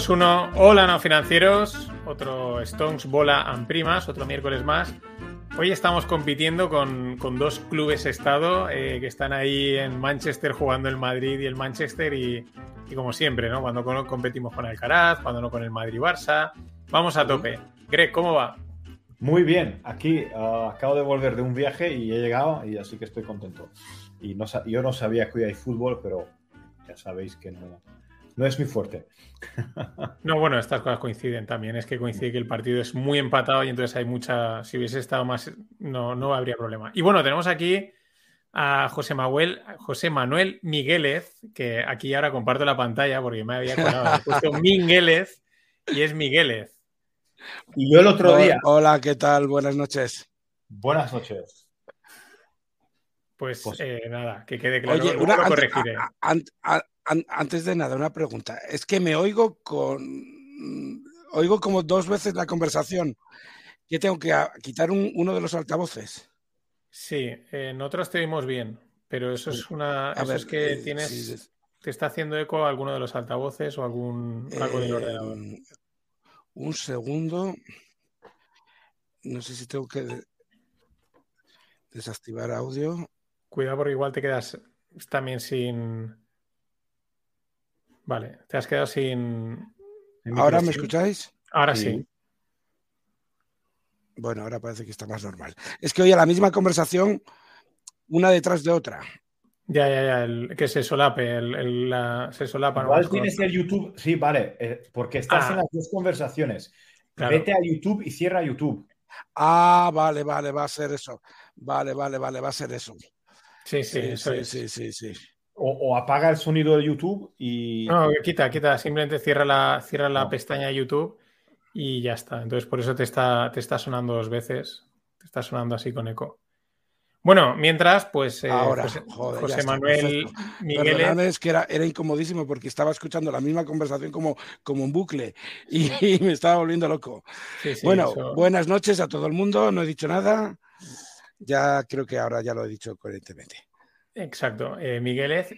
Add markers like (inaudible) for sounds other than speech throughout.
3, 2, 1. Hola, no financieros. Otro Stones Bola and Primas, otro miércoles más. Hoy estamos compitiendo con, dos clubes estado eh, que están ahí en Manchester jugando el Madrid y el Manchester y, como siempre, ¿no? Cuando competimos con Alcaraz, cuando no con el Madrid-Barça. Vamos a tope. Greg, ¿cómo va? Muy bien, aquí ah, acabo de volver de un viaje y he llegado y así que estoy contento. Y no, yo no sabía que hoy hay fútbol, pero ya sabéis que no, no es muy fuerte. (laughs) No, bueno, estas cosas coinciden también. Es que coincide que el partido es muy empatado y entonces hay mucha. Si hubiese estado más, no, no habría problema. Y bueno, tenemos aquí a José Manuel, José Manuel Miguélez, que aquí ahora comparto la pantalla porque me había colado. He puesto (laughs) Miguélez y es Miguélez. Y yo el otro día. Hola, ¿qué tal? Buenas noches. Buenas noches. Pues, pues eh, nada, que quede claro. Oye, una, corregiré antes de nada, una pregunta. Es que me oigo con. Oigo como dos veces la conversación. ¿Qué tengo que quitar uno de los altavoces? Sí, nosotros te oímos bien, pero eso es una. eso es que eh, tienes. Te está haciendo eco alguno de los altavoces o algún. algo del ordenador. Em, un segundo. No sé si tengo que desactivar audio. Cuidado porque igual te quedas también sin. Vale, te has quedado sin. ¿Ahora me escucháis? Ahora sí. Bueno, ahora parece que está más normal. Es que hoy a la misma conversación, una detrás de otra. Ya, ya, ya, que se solape, el, la, se solapa. Igual tienes el YouTube, sí, vale, eh, porque estás en ah. las dos conversaciones. Vete a YouTube y cierra YouTube. Ah, vale, vale, va a ser eso. Vale, vale, vale, va a ser eso. Sí, sí, sí, sí, sí, sí, o, apaga el sonido de YouTube y. No, quita, quita. Simplemente cierra la, cierra la pestaña de YouTube y ya está. Entonces, por eso te está, te está sonando dos veces. Te está sonando así con eco. Bueno, mientras, pues eh, Ahora, José, Manuel Miguel. es que era, era, incomodísimo porque estaba escuchando la misma conversación como, como un bucle y, (laughs) me estaba volviendo loco. bueno, buenas noches a todo el mundo. No he dicho nada. Ya creo que ahora ya lo he dicho coherentemente. Exacto, eh.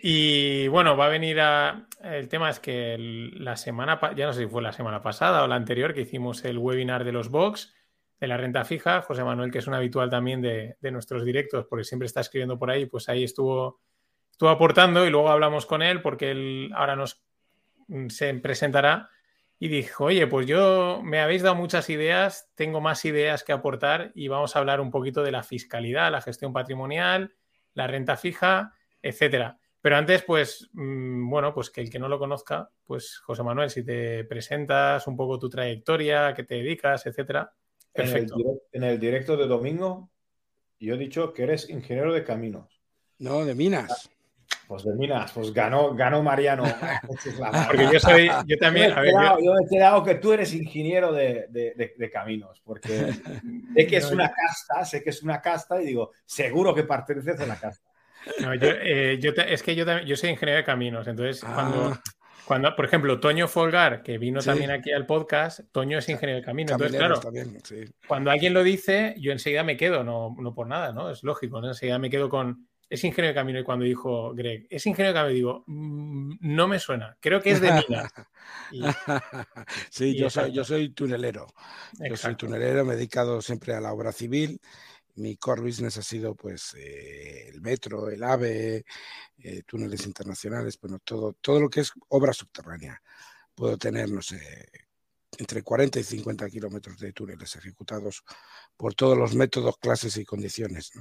Y bueno, va a venir a. El tema es que la semana, ya no sé si fue la semana pasada o la anterior, que hicimos el webinar de los Box, de la renta fija. José Manuel, que es un habitual también de, nuestros directos, porque siempre está escribiendo por ahí, pues ahí estuvo, estuvo aportando y luego hablamos con él, porque él ahora nos mm, se presentará y dijo: Oye, pues yo me habéis dado muchas ideas, tengo más ideas que aportar y vamos a hablar un poquito de la fiscalidad, la gestión patrimonial la renta fija, etcétera. Pero antes, pues, mm, bueno, pues que el que no lo conozca, pues José Manuel, si te presentas un poco tu trayectoria, a qué te dedicas, etcétera. Perfecto. En el, directo de domingo, yo he dicho que eres ingeniero de caminos. No, de minas. Pues de minas, pues ganó, ganó Mariano. (laughs) porque yo soy, yo también. Yo, he quedado que tú eres ingeniero de, caminos, porque (laughs) sé que es una casta, sé que es una casta y digo, seguro que perteneces a la casta. No, yo, eh, es que yo, yo soy ingeniero de caminos, entonces cuando, ah. cuando, por ejemplo, Toño Folgar, que vino también aquí al podcast, Toño es ingeniero de caminos. Entonces, claro, cuando alguien lo dice, yo enseguida me quedo, no, no por nada, ¿no? Es lógico, ¿no? Enseguida me quedo con, es ingeniero de camino. Y cuando dijo Greg, es ingeniero de camino, digo, mm, no me suena, creo que es de (laughs) mina. (laughs) sí, yo, soy, yo soy tunelero. Yo soy tunelero, me he dedicado siempre a la obra civil. Mi core business ha sido pues eh, el metro, el AVE, eh, túneles internacionales, bueno, todo, todo lo que es obra subterránea. Puedo tener, no sé, entre 40 y 50 kilómetros de túneles ejecutados por todos los métodos, clases y condiciones.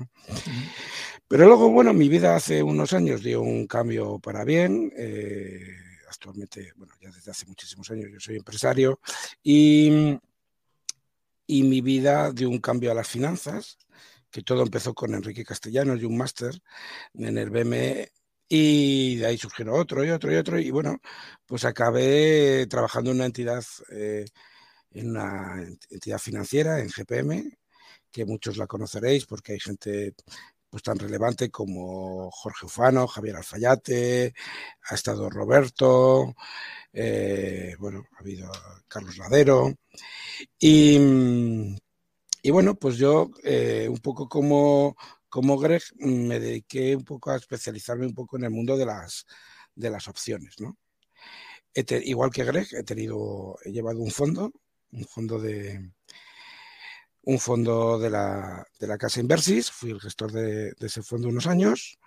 Pero luego, bueno, mi vida hace unos años dio un cambio para bien. Eh, actualmente, bueno, ya desde hace muchísimos años yo soy empresario y, y mi vida dio un cambio a las finanzas, que todo empezó con Enrique Castellanos y un máster en el BME y de ahí surgieron otro y otro y otro. Y bueno, pues acabé trabajando en una entidad, eh, en una entidad financiera, en GPM, que muchos la conoceréis porque hay gente pues tan relevante como Jorge Ufano, Javier Alfayate, ha estado Roberto, eh, bueno, ha habido Carlos Ladero. Y, y bueno, pues yo eh, un poco como como Greg me dediqué un poco a especializarme un poco en el mundo de las, de las opciones, ¿no? igual que Greg, he tenido, he llevado un fondo, un fondo de un fondo de la, de la casa Inversis, fui el gestor de, ese fondo unos años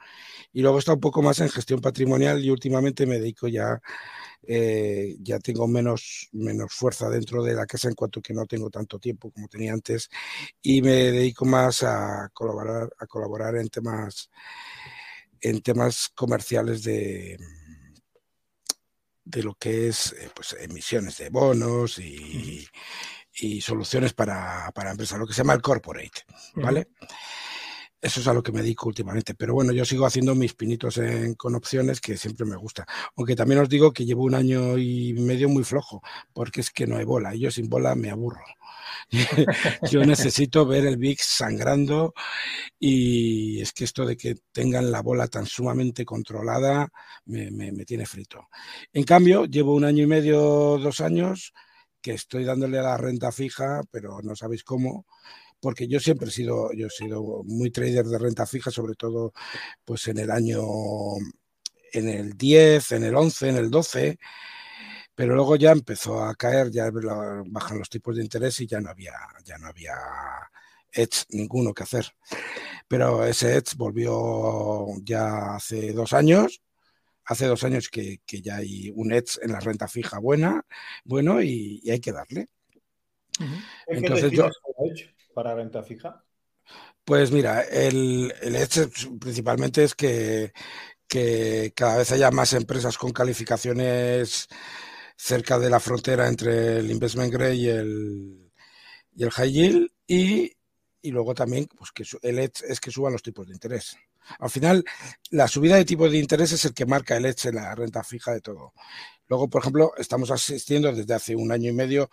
y luego he estado un poco más en gestión patrimonial y últimamente me dedico ya, eh, ya tengo menos, menos fuerza dentro de la casa en cuanto que no tengo tanto tiempo como tenía antes y me dedico más a colaborar, a colaborar en temas en temas comerciales de, de lo que es eh, pues, emisiones de bonos y, soluciones para, para, empresas, lo que se llama el corporate, ¿vale? Eso es a lo que me dedico últimamente. Pero bueno, yo sigo haciendo mis pinitos con opciones que siempre me gusta. Aunque también os digo que llevo un año y medio muy flojo, porque es que no hay bola. Y yo sin bola me aburro. (laughs) yo necesito ver el VIX sangrando y es que esto de que tengan la bola tan sumamente controlada me, tiene frito. En cambio, llevo un año y medio, dos años que estoy dándole a la renta fija, pero no sabéis cómo, porque yo siempre he sido, yo he sido muy trader de renta fija, sobre todo pues en el año, en el 10, en el 11, en el 12, pero luego ya empezó a caer, ya bajan los tipos de interés y ya no había, ya no había edge ninguno que hacer. Pero ese edge volvió ya hace dos años, hace dos años que, ya hay un edge en la renta fija buena, bueno, y, hay que darle. Entonces yo para renta fija. Pues mira, el, el edge principalmente es que, que cada vez haya más empresas con calificaciones cerca de la frontera entre el investment grade y el, y el high yield y, y luego también pues que el edge es que suban los tipos de interés. Al final, la subida de tipos de interés es el que marca el edge en la renta fija de todo. Luego, por ejemplo, estamos asistiendo desde hace un año y medio,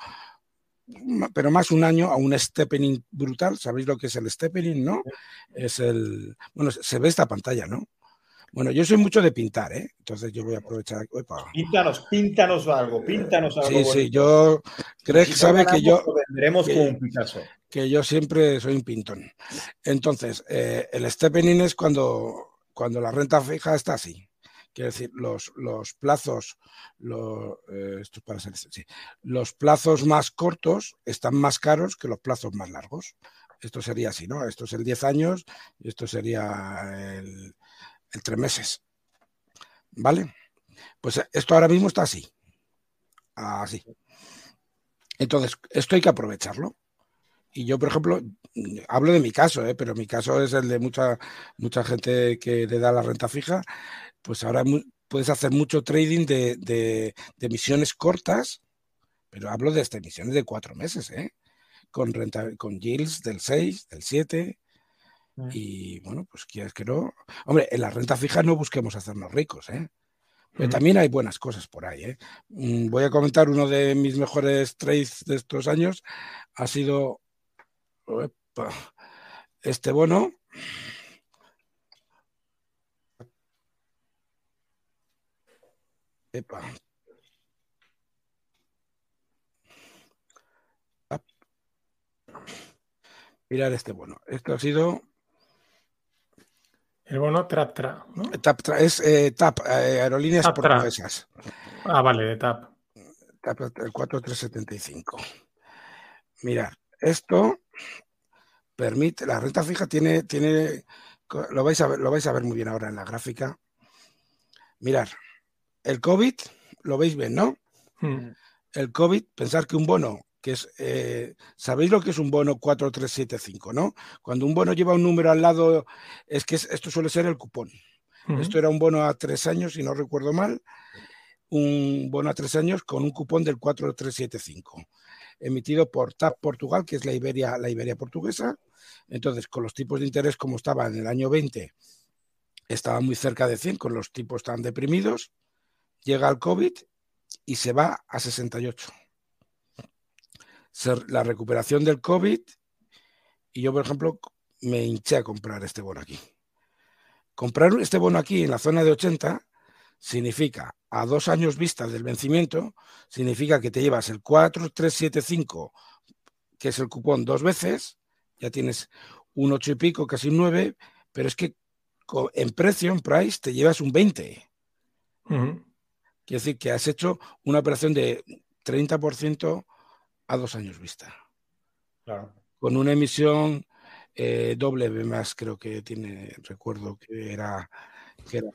pero más un año, a un stepening brutal. ¿Sabéis lo que es el stepening, no? Es el. Bueno, se ve esta pantalla, ¿no? Bueno, yo soy mucho de pintar, ¿eh? Entonces yo voy a aprovechar. Píntanos, píntanos algo, píntanos algo. Sí, sí, yo. Greg sabe que yo. Vendremos que, un Picasso. Que yo siempre soy un pintón. Entonces, eh, el stepening es cuando, cuando la renta fija está así. Quiere decir, los, los plazos, los, eh, esto para ser, sí, los plazos más cortos están más caros que los plazos más largos. Esto sería así, ¿no? Esto es el 10 años y esto sería el, en tres meses. ¿Vale? Pues esto ahora mismo está así. Así. Entonces, esto hay que aprovecharlo. Y yo, por ejemplo, hablo de mi caso, ¿eh? pero mi caso es el de mucha, mucha gente que le da la renta fija. Pues ahora puedes hacer mucho trading de, de, emisiones cortas, pero hablo de emisiones de cuatro meses, ¿eh? con, renta, con yields del 6, del 7, Mm. Y bueno, pues quieres que no. Hombre, en la renta fija no busquemos hacernos ricos, ¿eh? Pero también hay buenas cosas por ahí. ¿eh? Mm, voy a comentar uno de mis mejores trades de estos años. Ha sido este bono. Epa. Mirar este bono. Esto ha sido el bono TAP-TRA, ¿no? TAP, es eh, TAP, eh, Aerolíneas Portuguesas. Ah, vale, de TAP. TAP, el 4375. Mirad, esto permite, la renta fija tiene, tiene lo, vais a ver, lo vais a ver muy bien ahora en la gráfica. Mirad, el COVID, lo veis bien, ¿no? Hmm. El COVID, pensar que un bono que es, eh, ¿sabéis lo que es un bono 4375, no? Cuando un bono lleva un número al lado, es que esto suele ser el cupón. Esto era un bono a tres años, si no recuerdo mal, un bono a tres años con un cupón del 4375, emitido por TAP Portugal, que es la Iberia, la Iberia portuguesa. Entonces, con los tipos de interés como estaba en el año 20, estaba muy cerca de 100, con los tipos tan deprimidos, llega el COVID y se va a 68 la recuperación del COVID y yo, por ejemplo, me hinché a comprar este bono aquí. Comprar este bono aquí en la zona de 80 significa a dos años vista del vencimiento, significa que te llevas el 4375, que es el cupón dos veces, ya tienes un 8 y pico, casi un 9, pero es que en precio, en price, te llevas un 20. Quiere Quiere decir que has hecho una operación de 30% a dos años vista. Claro. Con una emisión eh, doble más, creo que tiene, recuerdo que era, que era.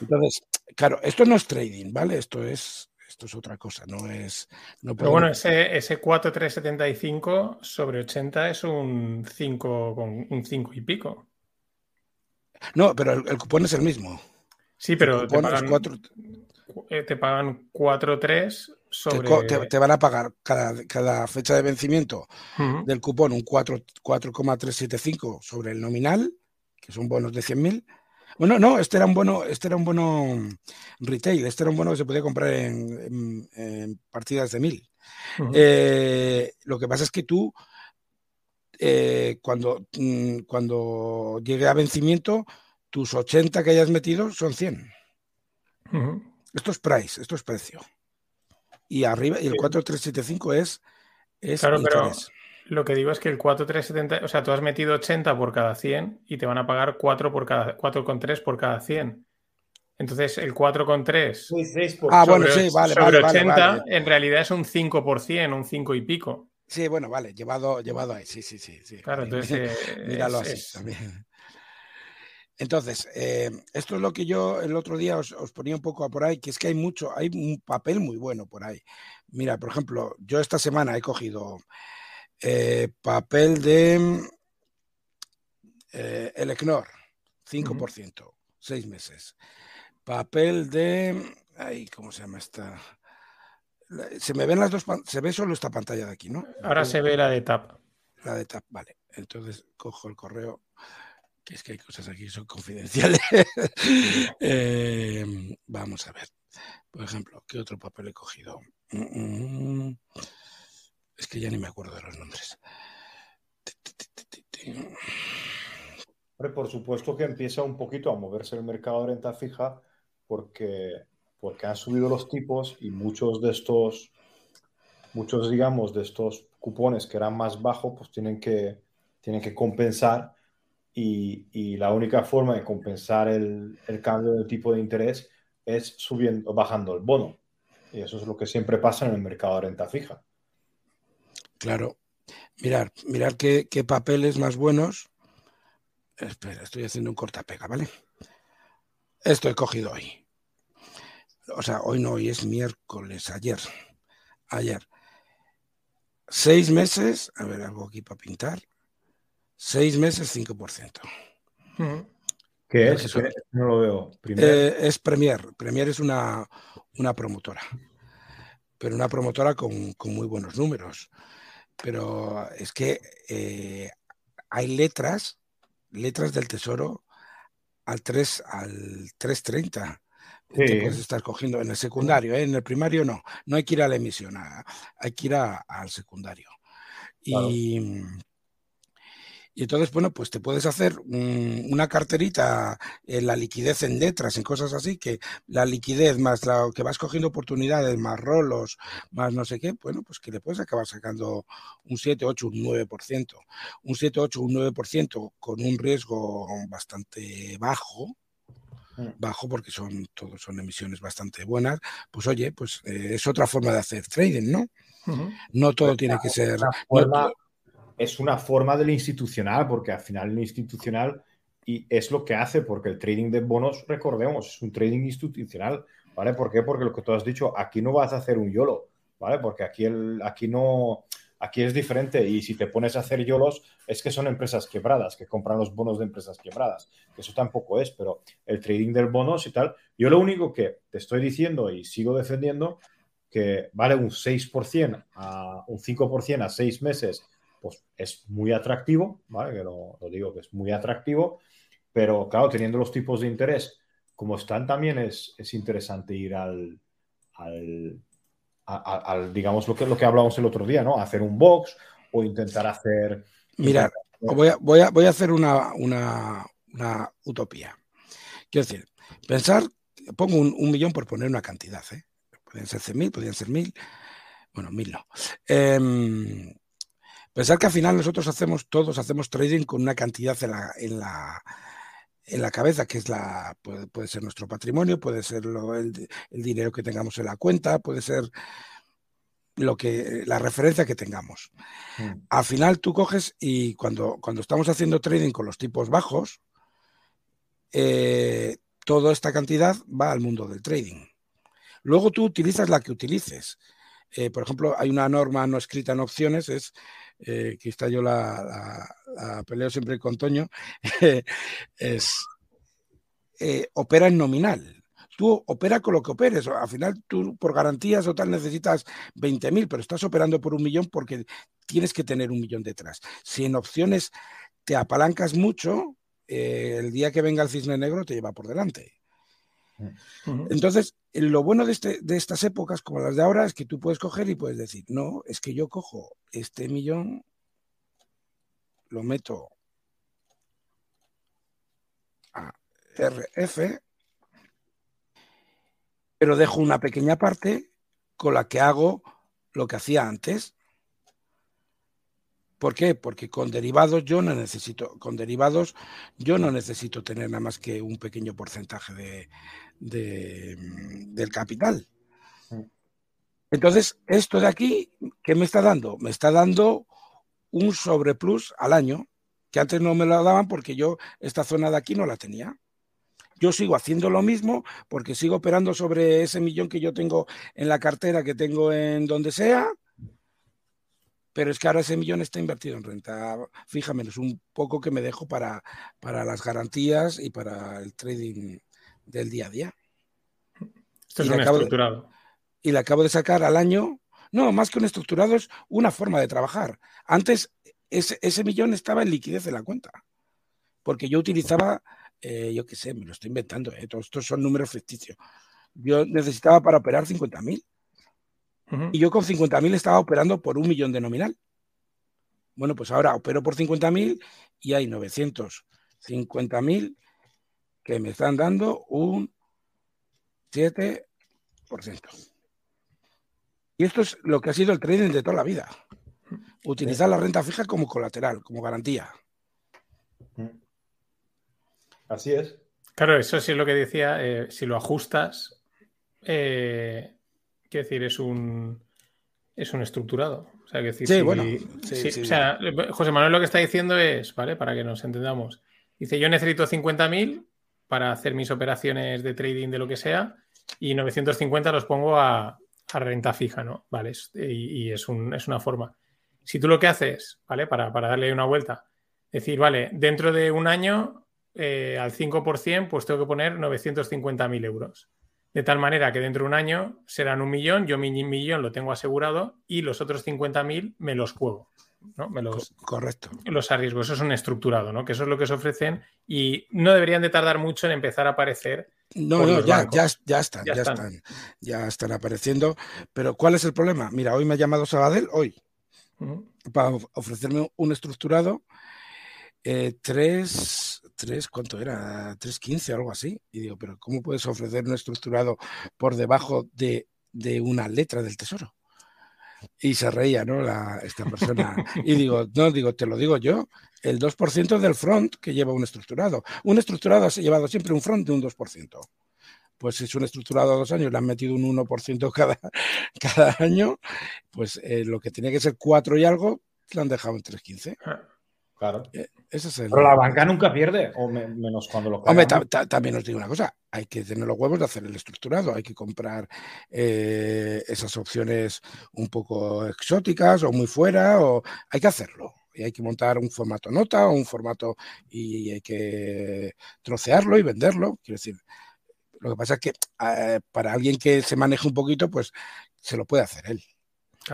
Entonces, claro, esto no es trading, ¿vale? Esto es esto es otra cosa, no es. No Pero bueno, ese, ese 4375 sobre 80 es un 5 con un 5 y pico. No, pero el, cupón es el mismo. Sí, pero te pagan, 4... Eh, te pagan 4,3 sobre. Te, van a pagar cada, fecha de vencimiento del cupón un 4,375 sobre el nominal, que son bonos de 100.000 bueno, no, este era un bono, este era un bono retail, este era un bono que se podía comprar en, partidas de mil. Eh, lo que pasa es que tú, eh, cuando, mm, cuando llegue a vencimiento, tus 80 que hayas metido son 100. Esto es price, esto es precio. Y arriba, y el 4375 es, es claro, lo que digo es que el 4,370, o sea, tú has metido 80 por cada 100 y te van a pagar 4 por cada 4,3 por cada 100. Entonces, el 4,3 ah, bueno, sí, vale, sobre vale, 80 en realidad es un 5%, un 5 y pico. Sí, bueno, vale, llevado, llevado ahí, sí, sí, sí. Claro, (laughs) entonces. Míralo así también. Entonces, eh, esto es lo que yo el otro día os, os, ponía un poco por ahí, que es que hay mucho, hay un papel muy bueno por ahí. Mira, por ejemplo, yo esta semana he cogido eh, papel de eh, el ECNOR, 5%, 6 meses. Papel de. Ay, ¿cómo se llama esta? Se me ven las dos. Se ve solo esta pantalla de aquí, ¿no? Ahora se ve la de TAP. La de TAP, vale. Entonces cojo el correo, que es que hay cosas aquí que son confidenciales. (laughs) Eh, vamos a ver. Por ejemplo, ¿qué otro papel he cogido? Es que ya ni me acuerdo de los nombres. Por supuesto que empieza un poquito a moverse el mercado de renta fija porque, porque han subido los tipos y muchos de estos, muchos digamos, de estos cupones que eran más bajos, pues tienen que, tienen que compensar y, la única forma de compensar el, cambio de tipo de interés es subiendo, bajando el bono. Y eso es lo que siempre pasa en el mercado de renta fija. Claro. Mirar, mirar qué, papeles más buenos. Espera, estoy haciendo un cortapega, ¿vale? Esto he cogido hoy. O sea, hoy no, hoy es miércoles, ayer. Ayer. Seis meses, a ver, algo aquí para pintar. Seis meses, 5%. ¿Qué es? no lo veo. Eh, es Premier. Premier es una, una promotora. Pero una promotora con, con muy buenos números pero es que eh, hay letras, letras del tesoro al 3, al 330. Te puedes estar cogiendo en el secundario, ¿eh? en el primario no, no hay que ir a la emisión, hay que ir al secundario. Y, y entonces, bueno, pues te puedes hacer una carterita en la liquidez en letras, en cosas así, que la liquidez más lo que vas cogiendo oportunidades, más rolos, más no sé qué, bueno, pues que le puedes acabar sacando un 7, 8, un 9%. Un 7, 8, un 9% con un riesgo bastante bajo, mm. bajo porque son todos son emisiones bastante buenas, pues oye, pues eh, es otra forma de hacer trading, ¿no? No todo pues tiene que ser es una forma del institucional, porque al final el institucional y es lo que hace, porque el trading de bonos, recordemos, es un trading institucional, ¿vale? ¿Por qué? Porque lo que tú has dicho, aquí no vas a hacer un YOLO, ¿vale? Porque aquí, el, aquí no, aquí es diferente y si te pones a hacer YOLOs es que son empresas quebradas, que compran los bonos de empresas quebradas, que eso tampoco es, pero el trading del bonos y tal, yo lo único que te estoy diciendo y sigo defendiendo que vale un 6% a un 5% a 6 meses pues es muy atractivo, ¿vale? Que lo, digo que es muy atractivo, pero claro, teniendo los tipos de interés como están, también es, interesante ir al, al, digamos, lo que, lo que hablamos el otro día, ¿no? Hacer un box o intentar hacer... Mira, voy a, voy a, voy a hacer una, una, una, utopía. Quiero decir, pensar, pongo un, millón por poner una cantidad, ¿eh? Pueden ser 100.000, podrían ser 1.000, bueno, 1.000 no. Eh, Pensar que al final nosotros hacemos, todos hacemos trading con una cantidad en la, en la cabeza, que es la, puede, ser nuestro patrimonio, puede ser el, dinero que tengamos en la cuenta, puede ser lo que, la referencia que tengamos. Mm. Al final tú coges y cuando, cuando estamos haciendo trading con los tipos bajos, eh, toda esta cantidad va al mundo del trading. Luego tú utilizas la que utilices. Eh, por ejemplo, hay una norma no escrita en opciones, es eh, que está yo la, peleo siempre con Toño, (laughs) es opera en nominal tú opera con lo que operes. Al final, tú por garantías o tal necesitas 20.000, pero estás operando por un millón porque tienes que tener un millón detrás. Si en opciones te apalancas mucho, eh, el día que venga el cisne negro te lleva por delante. Entonces, lo bueno de, este, de estas épocas como las de ahora es que tú puedes coger y puedes decir, no, es que yo cojo este millón, lo meto a RF pero dejo una pequeña parte con la que hago lo que hacía antes. ¿Por qué? Porque con derivados yo no necesito, con derivados yo no necesito tener nada más que un pequeño porcentaje de, del capital. Entonces, esto de aquí, ¿qué me está dando? Me está dando un sobreplus al año, que antes no me lo daban porque yo esta zona de aquí no la tenía. Yo sigo haciendo lo mismo porque sigo operando sobre ese millón que yo tengo en la cartera, que tengo en donde sea, pero es que ahora ese millón está invertido en renta fija menos un poco que me dejo para, para las garantías y para el trading del día a día. Esto es un estructurado. y le acabo de sacar al año, no, más que un estructurado es una forma de trabajar. Antes ese, ese millón estaba en liquidez de la cuenta, porque yo utilizaba eh, yo qué sé, me lo estoy inventando, eh, todos estos son números ficticios. Yo necesitaba para operar 50.000 y yo con 50.000 estaba operando por un millón de nominal. Bueno, pues ahora opero por 50.000 y hay 950.000 que me están dando un 7%. Y esto es lo que ha sido el trading de toda la vida. Utilizar la renta fija como colateral, como garantía. Así es. Claro, eso sí es lo que decía. Eh, si lo ajustas, eh, quiero decir, es un es un estructurado. O sea, decir, sí, bueno. o sea, José Manuel lo que está diciendo es, ¿vale? Para que nos entendamos. Dice, yo necesito 50.000 para hacer mis operaciones de trading de lo que sea y 950 los pongo a, renta fija, ¿no? Vale, y, es, un, es, una forma. Si tú lo que haces, ¿vale? Para, para darle una vuelta, decir, vale, dentro de un año eh, al 5%, pues tengo que poner 950.000 euros. De tal manera que dentro de un año serán un millón, yo mi millón lo tengo asegurado y los otros 50.000 me los juego. ¿no? Me los, Correcto. Los arriesgo. Eso es un estructurado, ¿no? Que eso es lo que se ofrecen y no deberían de tardar mucho en empezar a aparecer. No, no, ya, ya, ya, están, ya, están. ya están apareciendo. Pero ¿cuál es el problema? Mira, hoy me ha llamado Sabadell, hoy, para ofrecerme un estructurado. Eh, tres 3, ¿cuánto era? 3.15 o algo así. Y digo, pero ¿cómo puedes ofrecer un estructurado por debajo de, una letra del tesoro? Y se reía, ¿no? esta persona. (laughs) Y digo, no, digo, te lo digo yo, el 2% del front que lleva un estructurado. Un estructurado ha llevado siempre un front de un 2%. Pues si es un estructurado a dos años, le han metido un 1% cada, (laughs) cada año, pues eh, lo que tenía que ser 4 y algo, lo han dejado en 3.15. Claro. Eh, ese es el... Pero la banca nunca pierde, o menos cuando lo Hombre, también os digo una cosa, hay que tener los huevos de hacer el estructurado, hay que comprar eh, esas opciones un poco exóticas o muy fuera, o hay que hacerlo. Y hay que montar un formato nota o un formato y hay que trocearlo y venderlo. Quiero decir, lo que pasa es que eh, para alguien que se maneje un poquito, pues se lo puede hacer él.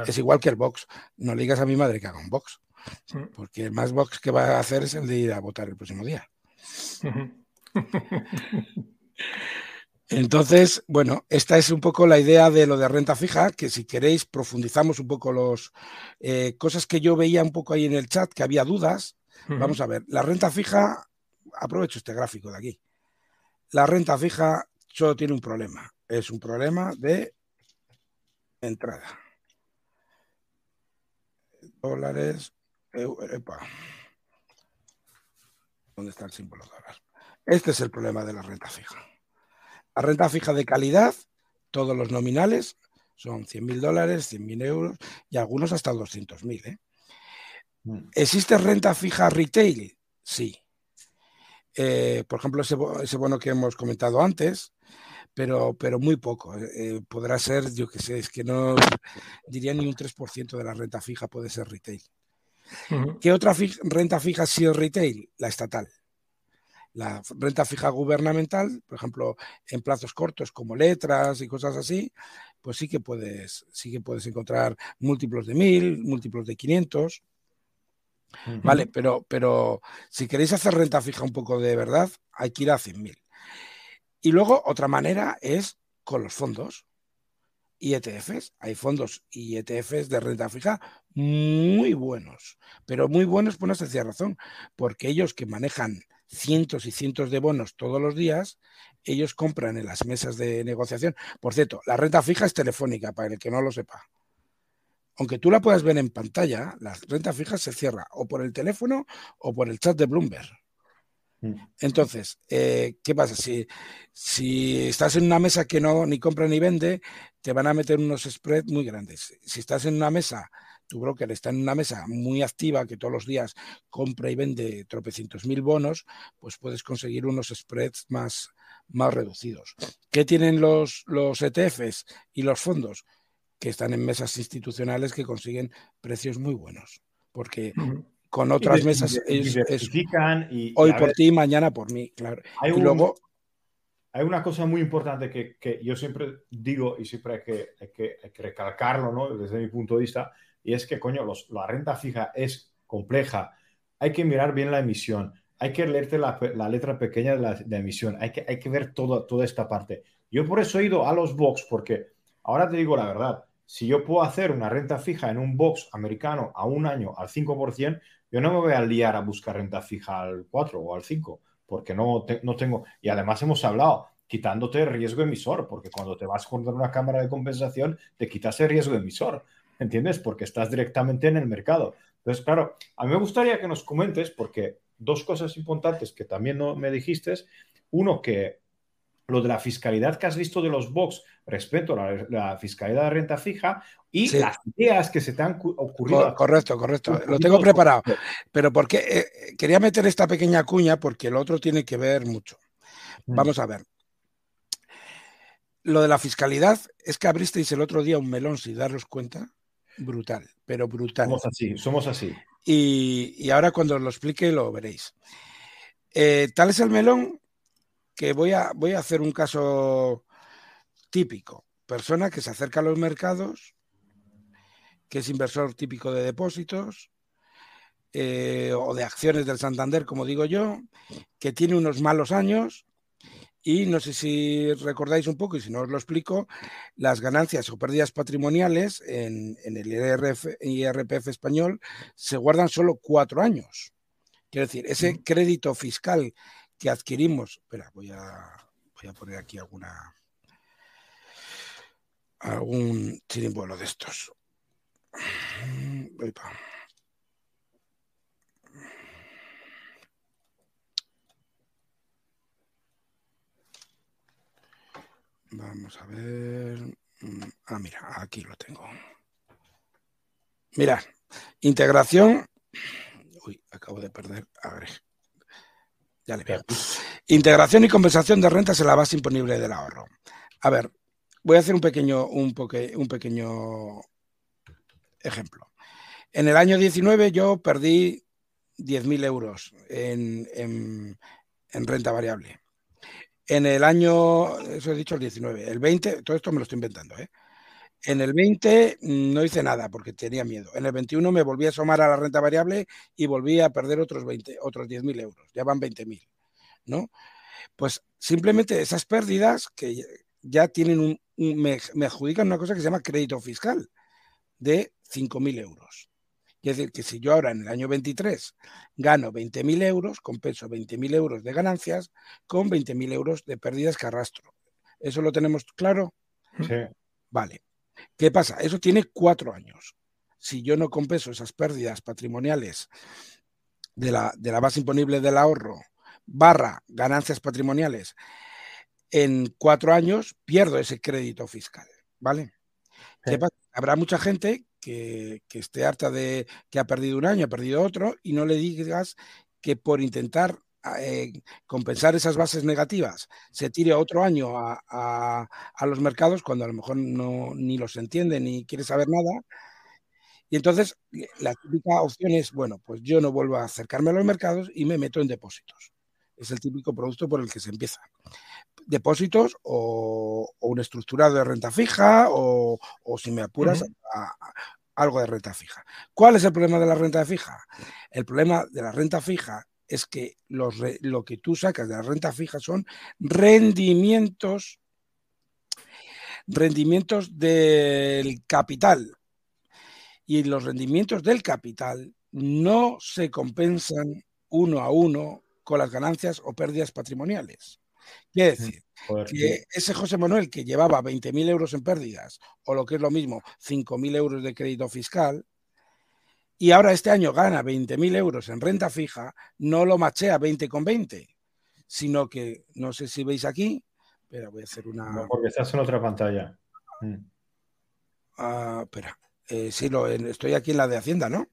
Es igual que el box. No le digas a mi madre que haga un box. Porque el más box que va a hacer es el de ir a votar el próximo día. (laughs) Entonces, bueno, esta es un poco la idea de lo de renta fija, que si queréis profundizamos un poco los eh, cosas que yo veía un poco ahí en el chat, que había dudas. Vamos a ver, la renta fija, aprovecho este gráfico de aquí. La renta fija solo tiene un problema, es un problema de entrada. Dólares, ¿Dónde está el símbolo dólar? Este es el problema de la renta fija. La renta fija de calidad, todos los nominales son 100.000 dólares, 100.000 euros y algunos hasta 200.000. ¿eh? Mm. ¿Existe renta fija retail? Sí. Eh, por ejemplo, ese, bono que hemos comentado antes, pero, pero muy poco. Eh, podrá ser, yo que sé, es que no diría ni un 3% de la renta fija puede ser retail. ¿Qué otra renta fija sí es retail? La estatal. La renta fija gubernamental, por ejemplo, en plazos cortos como letras y cosas así, pues sí que puedes, sí que puedes encontrar múltiplos de mil, múltiplos de 500. Vale, pero, pero si queréis hacer renta fija un poco de verdad, hay que ir a 100.000. Y luego otra manera es con los fondos y ETFs. Hay fondos y ETFs de renta fija muy buenos, pero muy buenos por una sencilla razón, porque ellos que manejan cientos y cientos de bonos todos los días, ellos compran en las mesas de negociación. Por cierto, la renta fija es telefónica, para el que no lo sepa. Aunque tú la puedas ver en pantalla, la renta fija se cierra o por el teléfono o por el chat de Bloomberg. Mm. Entonces, eh, ¿qué pasa? Si, si estás en una mesa que no ni compra ni vende, te van a meter unos spreads muy grandes. Si estás en una mesa tu broker está en una mesa muy activa que todos los días compra y vende tropecientos mil bonos, pues puedes conseguir unos spreads más, más reducidos. ¿Qué tienen los, los ETFs y los fondos? Que están en mesas institucionales que consiguen precios muy buenos. Porque con otras mesas es, hoy por ti, mañana por mí, claro. Hay y luego hay una cosa muy importante que, que, yo siempre digo y siempre hay que, hay que, hay que recalcarlo, ¿no? Desde mi punto de vista, y es que, coño, la renta fija es compleja. Hay que mirar bien la emisión. Hay que leerte la, letra pequeña de la emisión. Hay que, hay que ver todo, toda esta parte. Yo por eso he ido a los box, porque ahora te digo la verdad. Si yo puedo hacer una renta fija en un box americano a un año al 5%, yo no me voy a liar a buscar renta fija al 4 o al 5, porque no, no tengo. Y además hemos hablado, quitándote el riesgo emisor, porque cuando te vas con una cámara de compensación, te quitas el riesgo emisor. ¿Entiendes? Porque estás directamente en el mercado. Entonces, claro, a mí me gustaría que nos comentes, porque dos cosas importantes que también no me dijiste, uno que lo de la fiscalidad que has visto de los box respecto a la, fiscalidad de renta fija y las ideas que se te han ocurrido. correcto, correcto. Lo tengo preparado. Pero porque eh, quería meter esta pequeña cuña porque el otro tiene que ver mucho. Mm. Vamos a ver. Lo de la fiscalidad es que abristeis el otro día un melón sin daros cuenta brutal, pero brutal. Somos así, somos así. Y, ahora cuando lo explique lo veréis. Eh, tal es el melón que voy a, voy a hacer un caso típico. Persona que se acerca a los mercados, que es inversor típico de depósitos eh, o de acciones del Santander, como digo yo, que tiene unos malos años y no sé si recordáis un poco, y si no os lo explico, las ganancias o pérdidas patrimoniales en, el IRPF español se guardan solo cuatro años. Quiero decir, ese crédito fiscal que adquirimos. Espera, voy a, voy a poner aquí alguna algún chirimbuelo de estos. Vamos a ver. Mm, ah, mira, aquí lo tengo. Mira, integración. Uy, acabo de perder. A ver. Ya le veo. Integración y compensación de rentas en la base imponible del ahorro. A ver, voy a hacer un pequeño, un, un pequeño ejemplo. En el año 19 yo perdí 10.000 euros en, en renta variable. En el año, eso he dicho el 19, el 20, todo esto me lo estoy inventando, ¿eh? En el 20 mm, no hice nada porque tenía miedo. En el 21 me volví a asomar a la renta variable y volví a perder otros 20, otros 10.000 euros. Ya van 20.000, ¿no? Pues simplemente esas pérdidas que ya tienen un, me, me, adjudican una cosa que se llama crédito fiscal de 5.000 euros. Es decir, que si yo ahora en el año 23 gano 20.000 euros, compenso 20.000 euros de ganancias con 20.000 euros de pérdidas que arrastro. ¿Eso lo tenemos claro? Sí. Vale. ¿Qué pasa? Eso tiene cuatro años. Si yo no compenso esas pérdidas patrimoniales de la, de la base imponible del ahorro barra ganancias patrimoniales en cuatro años, pierdo ese crédito fiscal, ¿vale? Habrá mucha gente que, esté harta de que ha perdido un año, ha perdido otro, y no le digas que por intentar eh, compensar esas bases negativas se tire otro año a, los mercados cuando a lo mejor no, ni los entiende ni quiere saber nada. Y entonces la típica opción es, bueno, pues yo no vuelvo a acercarme a los mercados y me meto en depósitos. Es el típico producto por el que se empieza depósitos o, un estructurado de renta fija o, si me apuras, algo de renta fija. ¿Cuál es el problema de la renta fija? El problema de la renta fija es que los, lo que tú sacas de la renta fija son rendimientos, rendimientos del capital. Y los rendimientos del capital no se compensan uno a uno con las ganancias o pérdidas patrimoniales. Quiere decir que ese José Manuel que llevaba 20.000 euros en pérdidas, o lo que es lo mismo, 5.000 euros de crédito fiscal, y ahora este año gana 20.000 euros en renta fija, no lo machea 20 con 20, sino que, no sé si veis aquí, pero voy a hacer una... No, porque estás en otra pantalla. Mm. Ah, espera, eh, sí, lo, estoy aquí en la de Hacienda, ¿no?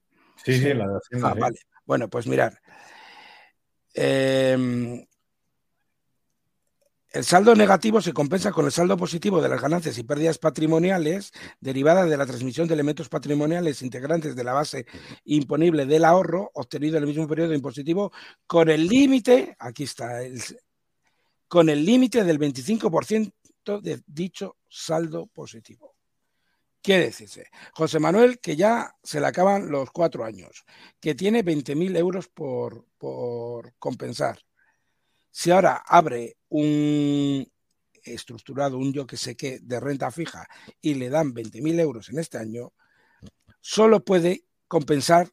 Sí, sí, en la de Hacienda. Ah, vale. Bueno, pues mirar. Eh, el saldo negativo se compensa con el saldo positivo de las ganancias y pérdidas patrimoniales derivadas de la transmisión de elementos patrimoniales integrantes de la base imponible del ahorro obtenido en el mismo periodo impositivo con el límite, aquí está, con el límite del 25% de dicho saldo positivo. Quiere decirse, José Manuel, que ya se le acaban los cuatro años, que tiene 20.000 euros por, por compensar si ahora abre un estructurado, un yo que sé qué, de renta fija y le dan 20.000 euros en este año, solo puede compensar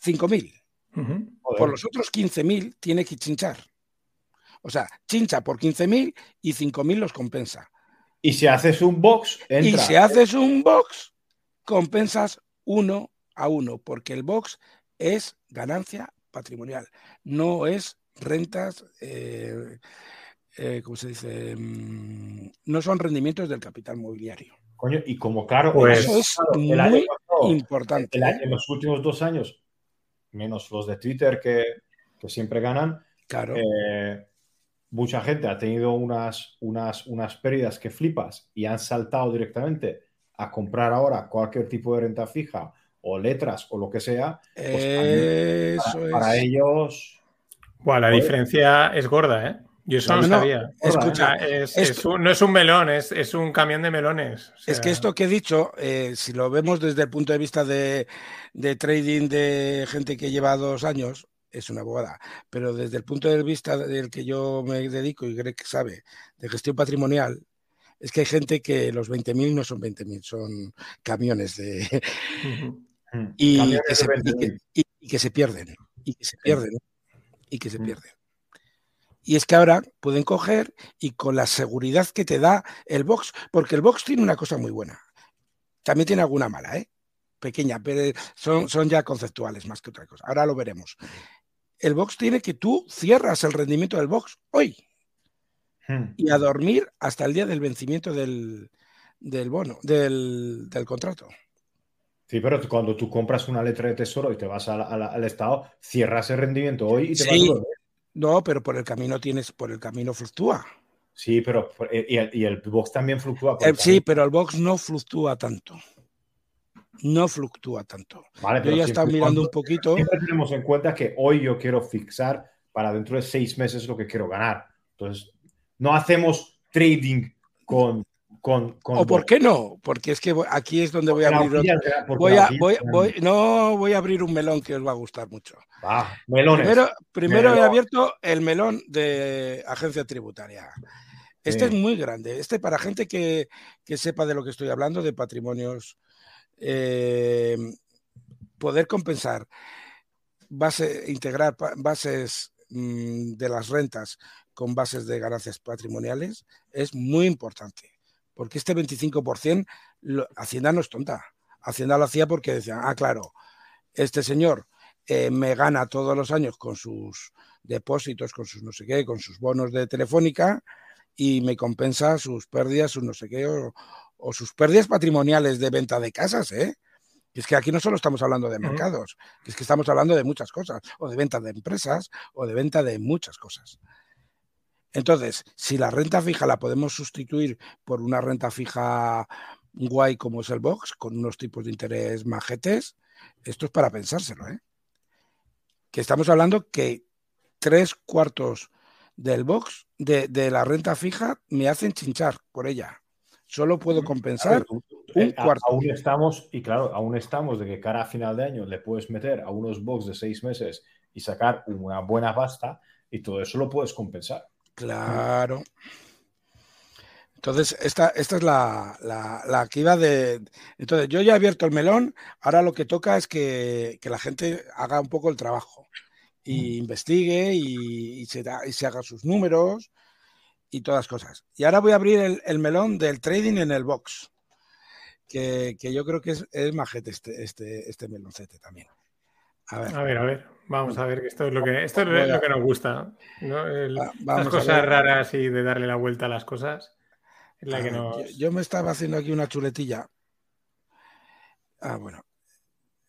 5.000. Por los otros 15.000 tiene que chinchar. O sea, chincha por 15.000 y 5.000 los compensa. Y si haces un box, entra. Y si haces un box, compensas uno a uno, porque el box es ganancia patrimonial, no es rentas, eh, eh, ¿cómo se dice? Mm, no son rendimientos del capital mobiliario. Coño, y como claro, pues, eso es muy importante. ¿eh? en los últimos dos años, menos los de Twitter que, siempre ganan, claro. mucha gente ha tenido unas, unas, unas pérdidas que flipas y han saltado directamente a comprar ahora cualquier tipo de renta fija o letras o lo que sea. Pues para ellos la diferencia es gorda, ¿eh? Yo eso no, sabía. escucha, no es un melón, es, un camión de melones. Es que esto que he dicho, eh, si lo vemos desde el punto de vista de, trading de gente que lleva dos años, es una bobada. Pero desde el punto de vista del que yo me dedico y que sabe, de gestión patrimonial, es que hay gente que los 20.000 no son 20.000, son camiones de... (laughs) y, que se, y, que se, pierden. Y que se pierden y que se pierde. Y es que ahora pueden coger y con la seguridad que te da el box, porque el box tiene una cosa muy buena. También tiene alguna mala, ¿eh? Pequeña, pero son, son ya conceptuales más que otra cosa. Ahora lo veremos. El box tiene que tú cierras el rendimiento del box hoy hmm. y a dormir hasta el día del vencimiento del, bono, del, del contrato. Sí, pero cuando tú compras una letra de tesoro y te vas al, Estado, cierras el rendimiento hoy y te vas a No, pero por el camino tienes, por el camino fluctúa. Sí, pero y el, box también fluctúa. Eh, sí, pero el box no fluctúa tanto. No fluctúa tanto. Vale, yo ya estaba mirando un poquito. Siempre tenemos en cuenta que hoy yo quiero fixar para dentro de seis meses lo que quiero ganar. Entonces, no hacemos trading con o por qué no, porque es que aquí es donde voy a abrir voy a, voy, no voy a abrir un melón que os va a gustar mucho. Primero, he abierto el melón de agencia tributaria. Este es muy grande. Este para gente que, sepa de lo que estoy hablando, de patrimonios, eh, poder compensar, base, integrar bases mm, de las rentas con bases de ganancias patrimoniales es muy importante porque este 25% Hacienda no es tonta. Hacienda lo hacía porque decían, ah, claro, este señor eh, me gana todos los años con sus depósitos, con sus no sé qué, con sus bonos de telefónica y me compensa sus pérdidas, sus no sé qué, o, o sus pérdidas patrimoniales de venta de casas, ¿eh? Y es que aquí no solo estamos hablando de mercados, es que estamos hablando de muchas cosas, o de venta de empresas, o de venta de muchas cosas. Entonces, si la renta fija la podemos sustituir por una renta fija guay como es el Box, con unos tipos de interés majetes, esto es para pensárselo, ¿eh? Que estamos hablando que tres cuartos del Box, de, de la renta fija, me hacen chinchar por ella. Solo puedo compensar un eh, cuarto. Aún estamos, y claro, aún estamos de que cara a final de año le puedes meter a unos box de seis meses y sacar una buena pasta y todo eso lo puedes compensar. Claro. Entonces, esta, esta es la, la, que iba de... Entonces, yo ya he abierto el melón, ahora lo que toca es que, la gente haga un poco el trabajo y investigue y, se, y se haga sus números y todas cosas. Y ahora voy a abrir el, melón del trading en el box, que, yo creo que es, es majete este, este, este meloncete también. A ver. a ver, a ver, vamos a ver, esto es lo que, esto es lo que nos gusta. ¿no? las cosas raras y de darle la vuelta a las cosas. la que yo, me estaba haciendo aquí una chuletilla. Ah, bueno.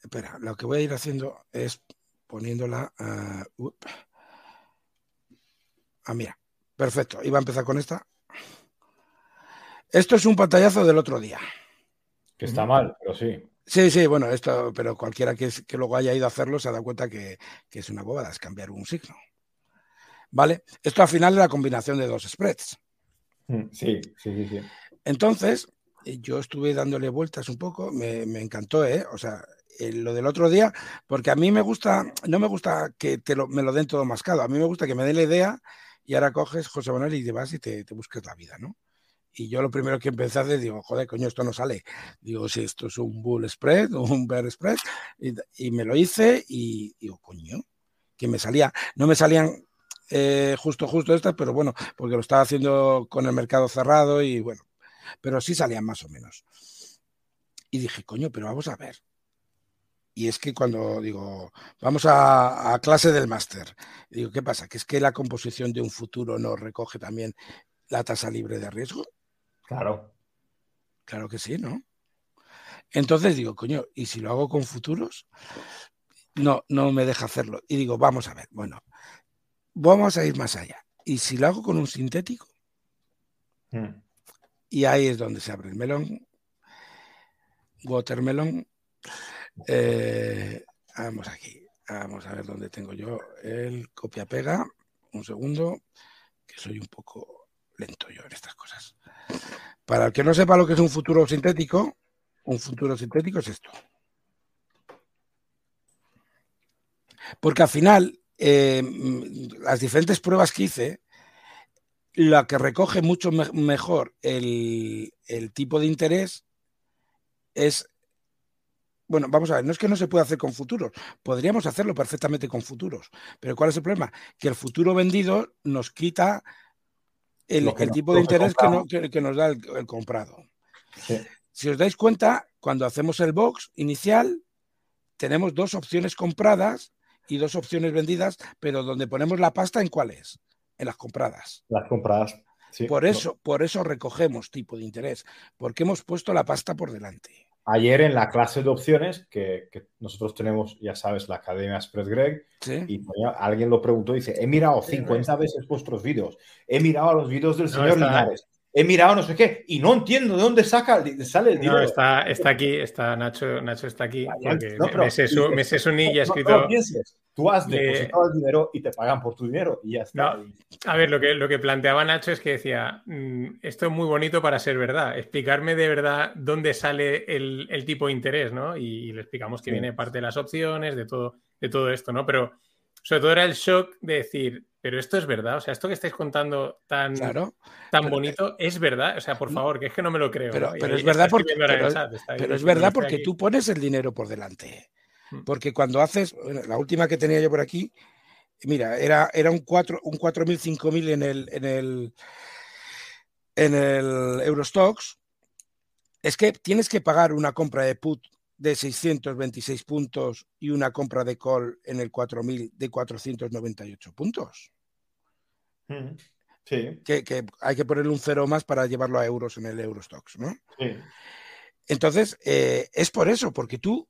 Espera, lo que voy a ir haciendo es poniéndola. ah, ah mira. Perfecto, iba a empezar con esta. Esto es un pantallazo del otro día. Que está mal, pero sí. Sí, sí, bueno, esto, pero cualquiera que, que luego haya ido a hacerlo se ha dado cuenta que, es una bobada, es cambiar un signo. ¿Vale? Esto al final es la combinación de dos spreads. Mm, sí, sí, sí, Entonces, eh, yo estuve dándole vueltas un poco, me, encantó, ¿eh? O sea, lo del otro día, porque a mí me gusta, no me gusta que te me lo den todo mascado, a mí me gusta que me den la idea y ahora coges José Manuel y te vas y te, te buscas la vida, ¿no? Y yo lo primero que empecé a hacer, digo, joder, coño, esto no sale. Digo, si esto es un bull spread o un bear spread. Y, me lo hice y digo, coño, que me salía. No me salían eh, justo, justo estas, pero bueno, porque lo estaba haciendo con el mercado cerrado y bueno, pero sí salían más o menos. Y dije, coño, pero vamos a ver. Y es que cuando digo, vamos a, clase del máster, digo, ¿qué pasa? ¿Que es que la composición de un futuro no recoge también la tasa libre de riesgo? Claro. Claro que sí, ¿no? Entonces digo, coño, ¿y si lo hago con futuros? No, no me deja hacerlo. Y digo, vamos a ver, bueno, vamos a ir más allá. ¿Y si lo hago con un sintético? Hmm. Y ahí es donde se abre el melón. Watermelon eh, vamos aquí. Vamos a ver dónde tengo yo el copia-pega. Un segundo, que soy un poco lento yo en estas cosas. Para el que no sepa lo que es un futuro sintético, un futuro sintético es esto. Porque al final, eh, las diferentes pruebas que hice, la que recoge mucho mejor el, el tipo de interés es bueno, vamos a ver, no es que no se pueda hacer con futuros, podríamos hacerlo perfectamente con futuros, pero ¿cuál es el problema? Que el futuro vendido nos quita el, tipo de interés que, nos da el, comprado. Si os dais cuenta, cuando hacemos el box inicial, tenemos dos opciones compradas y dos opciones vendidas, pero donde ponemos la pasta, ¿en cuáles? En las compradas. Las compradas. por eso, por eso recogemos tipo de interés, porque hemos puesto la pasta por delante. Ayer en la clase de opciones, que, nosotros tenemos, ya sabes, la Academia Spread Greg, y alguien lo preguntó, dice, he mirado 50 veces vuestros vídeos, he mirado los vídeos del señor Linares, he mirado no sé qué, y no entiendo de dónde saca, sale el dinero. No, está, está aquí, está Nacho, Nacho está aquí, porque no, me, sé su, me sé su nick y ha escrito... Tú has depositado el dinero y te pagan por tu dinero y ya está. a ver, lo que, lo que planteaba Nacho es que decía, mm, esto es muy bonito para ser verdad, explicarme de verdad dónde sale el, tipo de interés, ¿no? Y, le explicamos que viene parte de las opciones, de todo, de todo esto, ¿no? Pero sobre todo era el shock de decir, pero esto es verdad, o sea, esto que estáis contando tan, tan bonito es verdad, o sea, por favor, que es que no me lo creo. Pero, es verdad porque, pero es verdad porque tú pones el dinero por delante. Mm. Porque cuando haces, la última que tenía yo por aquí, mira, era, era un 4, un 4.000, 5.000 en el, en el, en el Eurostox. Es que tienes que pagar una compra de put de 626 puntos y una compra de call en el 4000 de 498 puntos. Sí. Que, hay que ponerle un cero más para llevarlo a euros en el Eurostox, ¿no? Sí. Entonces, eh, es por eso, porque tú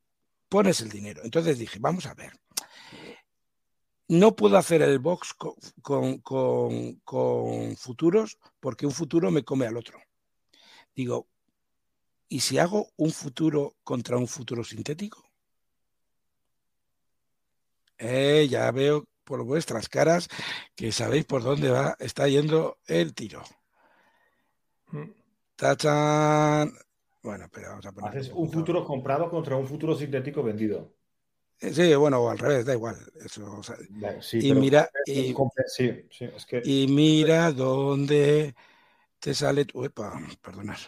pones el dinero. Entonces dije, vamos a ver. No puedo hacer el box con, con futuros porque un futuro me come al otro. Digo, ¿y si hago un futuro contra un futuro sintético? Eh, ya veo por vuestras caras que sabéis por dónde va, está yendo el tiro. Mm. Tachan. Bueno, pero vamos a poner. Haces un futuro comprado contra un futuro sintético vendido. Eh, sí, bueno, o al revés, da igual. Eso, y mira, y, y, mira dónde te sale tu. Epa, perdonar.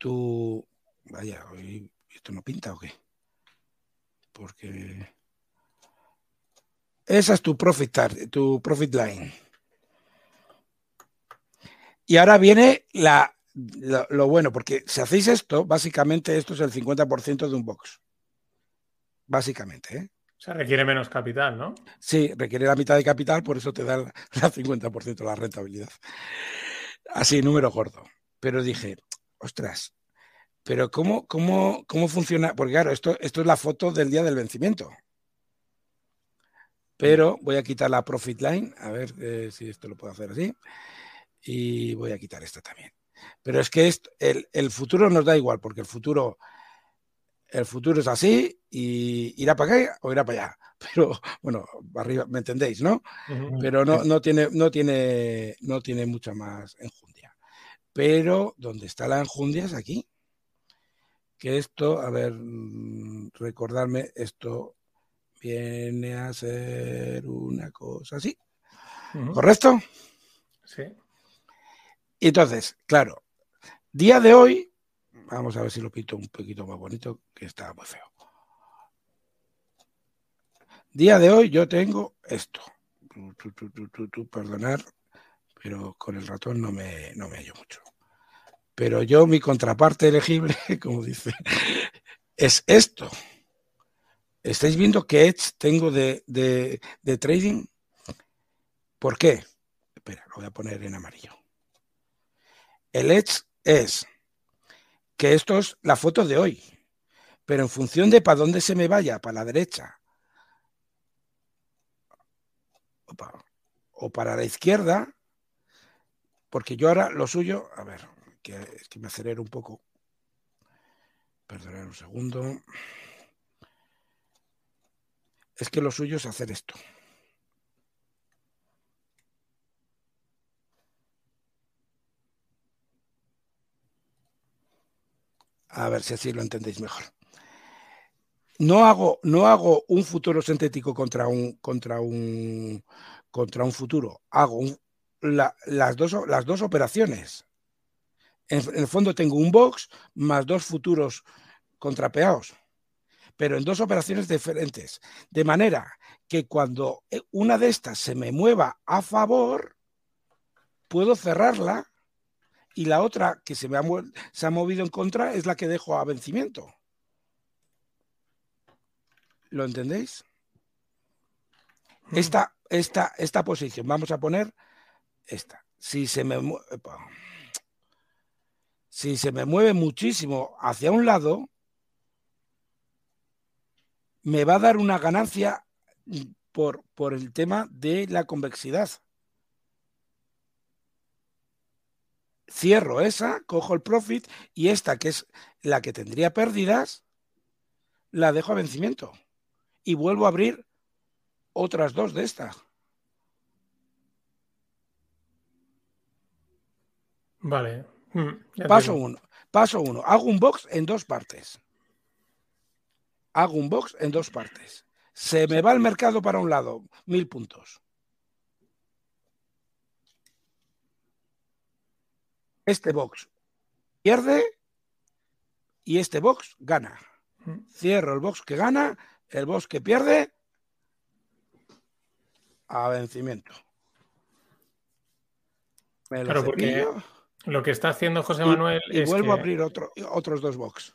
Tu. Vaya, hoy esto no pinta o qué. Porque. Esa es tu profit, tu profit line. Y ahora viene la, lo, bueno, porque si hacéis esto, básicamente esto es el 50% de un box. Básicamente, ¿eh? O sea, requiere menos capital, ¿no? Sí, requiere la mitad de capital, por eso te da el 50% de la rentabilidad. Así, número gordo. Pero dije, ostras, pero ¿cómo, cómo, cómo funciona? Porque claro, esto, esto es la foto del día del vencimiento. Pero voy a quitar la profit line, a ver eh, si esto lo puedo hacer así. Y voy a quitar esta también. Pero es que el, el, futuro nos da igual, porque el futuro, el futuro es así y irá para acá o irá para allá. (laughs) Pero bueno, arriba, ¿me entendéis, no? Pero no, no, tiene, no, tiene, no tiene mucha más enjundia. Pero donde está la enjundia es aquí. Que esto, a ver, mm, recordarme, esto viene a ser una cosa así. ¿Correcto? Sí. Y entonces, claro, día de hoy, vamos a ver si lo pinto un poquito más bonito, que está muy feo. Día de hoy yo tengo esto. perdonar, pero con el ratón no me, no me hallo mucho. Pero yo, mi contraparte elegible, (laughs) como dice, es esto. ¿Estáis viendo qué edge tengo de, de, de trading? ¿Por qué? Espera, lo voy a poner en amarillo. El edge es que esto es la foto de hoy, pero en función de para dónde se me vaya, para la derecha o para la izquierda, porque yo ahora lo suyo, a ver, que, es que me acelero un poco. Perdonad un segundo. Es que lo suyo es hacer esto. A ver si así lo entendéis mejor. No hago, no hago un futuro sintético contra un, contra un, contra un futuro. Hago las, dos, las dos operaciones. En, el fondo tengo un box más dos futuros contrapeados, pero en dos operaciones diferentes. De manera que cuando una de estas se me mueva a favor, puedo cerrarla y la otra que se, me ha, se ha movido en contra es la que dejo a vencimiento. ¿Lo entendéis? Esta, esta, esta posición, vamos a poner esta. Si se me si se me mueve muchísimo hacia un lado, me va a dar una ganancia por, por el tema de la convexidad. cierro esa, cojo el profit y esta, que es la que tendría pérdidas, la dejo a vencimiento. Y vuelvo a abrir otras dos de estas. Vale. Mm, paso uno. Paso uno. Hago un box en dos partes. Hago un box en dos partes. Se me va el mercado para un lado, mil puntos. Este box pierde y este box gana. Cierro el box que gana, el box que pierde a vencimiento. claro, porque lo que está haciendo José Manuel y, vuelvo a abrir otro, otros dos box.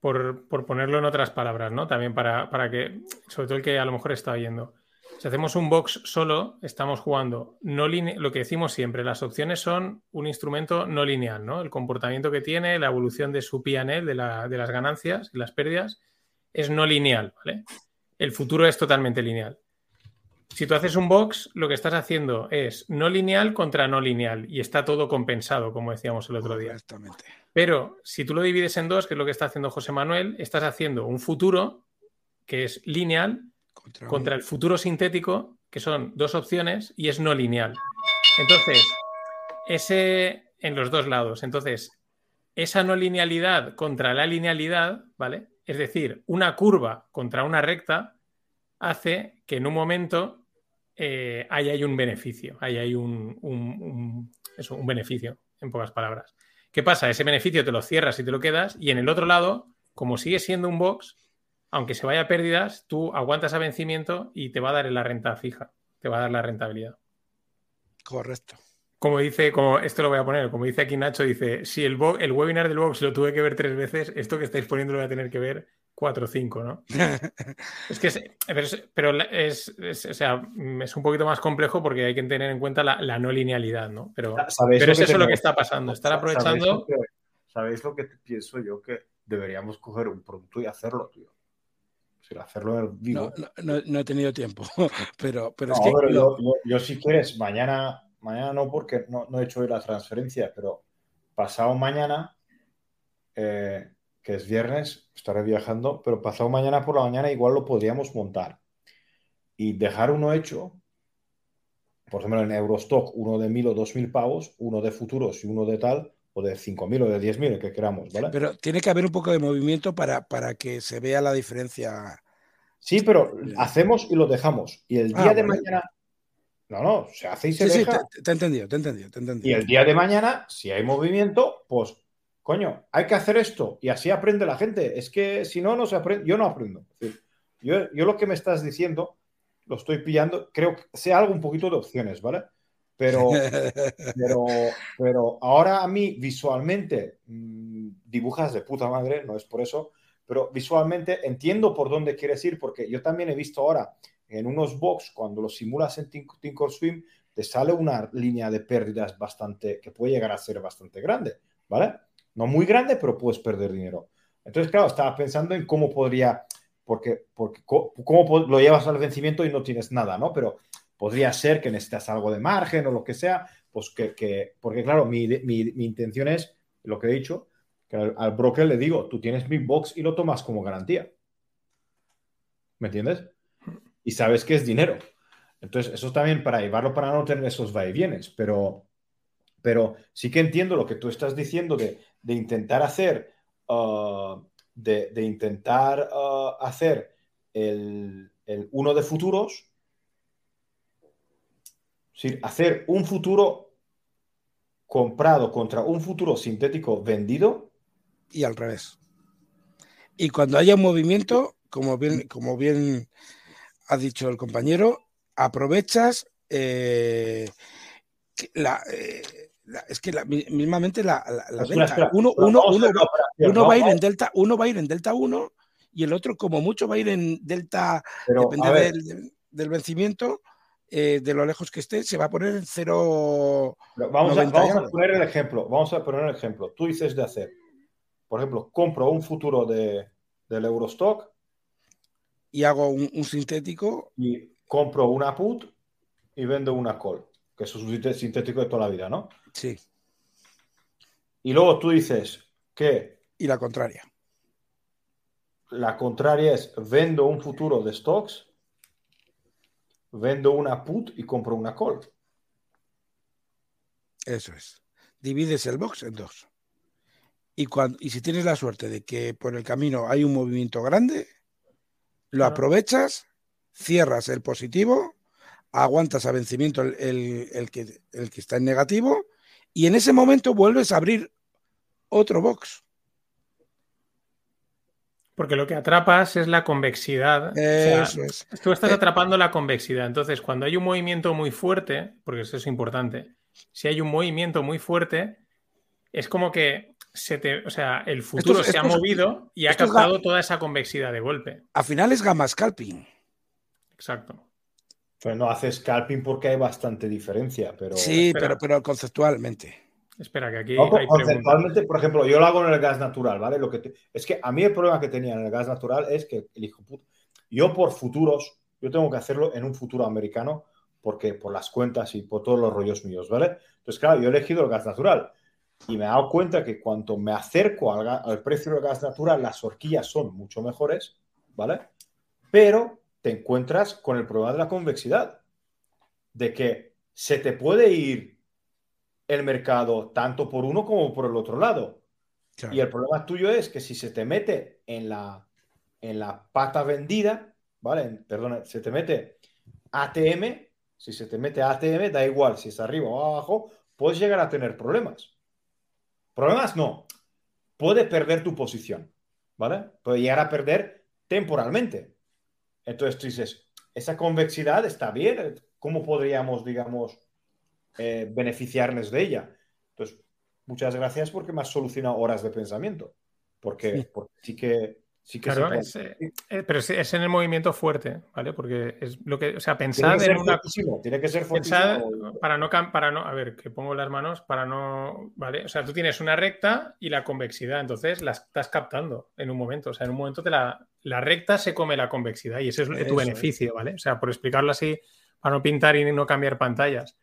por, ponerlo en otras palabras, ¿no? También para, para, que, sobre todo el que a lo mejor está oyendo. Si hacemos un box solo, estamos jugando no lo que decimos siempre, las opciones son un instrumento no lineal, ¿no? El comportamiento que tiene, la evolución de su PNL, de, de las ganancias y las pérdidas, es no lineal, ¿vale? El futuro es totalmente lineal. Si tú haces un box, lo que estás haciendo es no lineal contra no lineal y está todo compensado, como decíamos el otro día. Exactamente. Pero si tú lo divides en dos, que es lo que está haciendo José Manuel, estás haciendo un futuro que es lineal contra, el futuro sintético, que son dos opciones y es no lineal. Entonces, ese en los dos lados. Entonces, esa no linealidad contra la linealidad, ¿vale? Es decir, una curva contra una recta hace que en un momento eh, haya un beneficio, haya hay un, un, un beneficio, en pocas palabras. ¿Qué pasa? Ese beneficio te lo cierras y te lo quedas, y en el otro lado, como sigue siendo un box, aunque se vaya a pérdidas, tú aguantas a vencimiento y te va a dar la renta fija, te va a dar la rentabilidad. Correcto. Como dice, como esto lo voy a poner, como dice aquí Nacho, dice, si el, el webinar del box lo tuve que ver tres veces, esto que estáis poniendo lo voy a tener que ver 4 o 5, ¿no? (laughs) es que pero, es, o sea, es un poquito más complejo porque hay que tener en cuenta la, no linealidad, ¿no? Pero, pero es eso lo que está pasando, estar aprovechando. ¿Sabéis lo, que, pienso yo? Que deberíamos coger un producto y hacerlo, tío. hacerlo No, no, he tenido tiempo, (laughs) pero, pero es que. yo, yo, si quieres, mañana, mañana no, porque no, he hecho hoy la transferencia, pero pasado mañana. Eh, que es viernes, estaré viajando, pero pasado mañana por la mañana igual lo podríamos montar y dejar uno hecho, por ejemplo en Eurostock, uno de mil o dos mil pavos, uno de futuros y uno de tal, o de cinco mil o de diez mil, el que queramos, ¿vale? Pero tiene que haber un poco de movimiento para, para que se vea la diferencia. Sí, pero hacemos y lo dejamos. Y el ah, día de mañana. No, no, se hace y se deja. Sí, te, te, he entendido, te he entendido, te he entendido. Y el día de mañana, si hay movimiento, pues coño, hay que hacer esto y así aprende la gente. Es que si no, no se aprende. Yo no aprendo. Yo, yo lo que me estás diciendo lo estoy pillando, creo que sea algo un poquito de opciones, ¿vale? Pero, (laughs) pero, pero ahora a mí visualmente mm, dibujas de puta madre, no es por eso, pero visualmente entiendo por dónde quieres ir, porque yo también he visto ahora en unos box, cuando lo simulas en Thinkorswim, te sale una línea de pérdidas bastante, que puede llegar a ser bastante grande, ¿vale? No muy grande, pero puedes perder dinero. Entonces, claro, estaba pensando en cómo podría, porque, porque cómo lo llevas al vencimiento y no tienes nada, ¿no? Pero podría ser que necesitas algo de margen o lo que sea, pues que, porque claro, mi, intención es, lo que he dicho, que al, broker le digo, tú tienes mi box y lo tomas como garantía. ¿Me entiendes? Y sabes que es dinero. Entonces, eso también para llevarlo para no tener esos vaivienes, pero, pero sí que entiendo lo que tú estás diciendo de de intentar hacer, uh, de, intentar uh, hacer el, uno de futuros, hacer un futuro comprado contra un futuro sintético vendido. Y al revés. Y cuando haya un movimiento, como bien, como bien ha dicho el compañero, aprovechas eh, la, eh, es que mismamente la, venta. Uno, va a ir en delta, uno va a ir en delta 1 y el otro como mucho va a ir en delta, depende del, vencimiento, eh, de lo lejos que esté, se va a poner en cero. Vamos, a, poner el ejemplo, vamos a poner el ejemplo. Tú dices de hacer, por ejemplo, compro un futuro de, del Eurostock y hago un, un sintético y compro una put y vendo una call que es un sintético de toda la vida, ¿no? Sí. Y luego tú dices que... Y la contraria. La contraria es vendo un futuro de stocks, vendo una put y compro una call. Eso es. Divides el box en dos. Y, cuando, y si tienes la suerte de que por el camino hay un movimiento grande, lo aprovechas, cierras el positivo aguantas a vencimiento el, que, el que está en negativo y en ese momento vuelves a abrir otro box. Porque lo que atrapas es la convexidad. Tú estás eh, atrapando la convexidad. Entonces, cuando hay un movimiento muy fuerte, porque eso es importante, si hay un movimiento muy fuerte, es como que se te, o sea, el futuro se ha movido y ha captado toda esa convexidad de golpe. Al final es gamma scalping. Exacto. Pues no hace scalping porque hay bastante diferencia, pero. Sí, pero, pero conceptualmente. Espera, que aquí. hay conceptualmente, por ejemplo, yo lo hago en el gas natural, ¿vale? Lo que es que a mí el problema que tenía en el gas natural es que el hijo puto. Yo por futuros, yo tengo que hacerlo en un futuro americano porque por las cuentas y por todos los rollos míos, ¿vale? Entonces, claro, yo he elegido el gas natural y me he dado cuenta que cuanto me acerco al, al precio del gas natural, las horquillas son mucho mejores, ¿vale? Pero te encuentras con el problema de la convexidad, de que se te puede ir el mercado tanto por uno como por el otro lado. Y el problema tuyo es que si se te mete en la, en la pata vendida, ¿vale? Perdona, se te mete ATM, si se te mete ATM, da igual si es arriba o abajo, puedes llegar a tener problemas. Problemas no. Puede perder tu posición, ¿vale? Puede llegar a perder temporalmente. Entonces tú dices, esa convexidad está bien, ¿cómo podríamos, digamos, eh, beneficiarnos de ella? Entonces, muchas gracias porque me has solucionado horas de pensamiento, porque sí que claro, eh, eh, pero es en el movimiento fuerte, ¿vale? Porque es lo que, o sea, pensar en una. tiene que ser pensar para no, para no, a ver, que pongo las manos para no, ¿vale? O sea, tú tienes una recta y la convexidad, entonces la estás captando en un momento, o sea, en un momento te la, la recta se come la convexidad y ese es tu beneficio, ¿vale? O sea, por explicarlo así, para no pintar y no cambiar pantallas.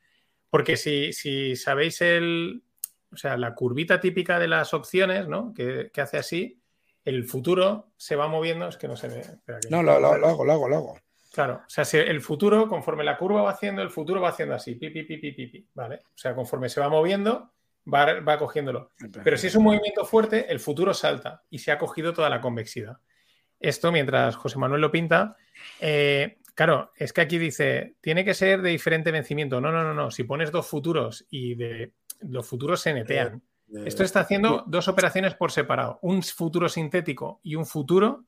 Porque si, si sabéis el, o sea, la curvita típica de las opciones, ¿no? Que, que hace así el futuro se va moviendo, es que no se ve. no, lo, hago, lo hago, lo hago. Claro, o sea, si el futuro, conforme la curva va haciendo, el futuro va haciendo así, pi, pi, pi, pi, pi, ¿vale? O sea, conforme se va moviendo, va, va cogiéndolo. Pero si es un movimiento fuerte, el futuro salta y se ha cogido toda la convexidad. Esto, mientras José Manuel lo pinta, eh, claro, es que aquí dice, tiene que ser de diferente vencimiento. No, no, no, no. Si pones dos futuros y de los futuros se netean. Esto está haciendo dos operaciones por separado, un futuro sintético y un futuro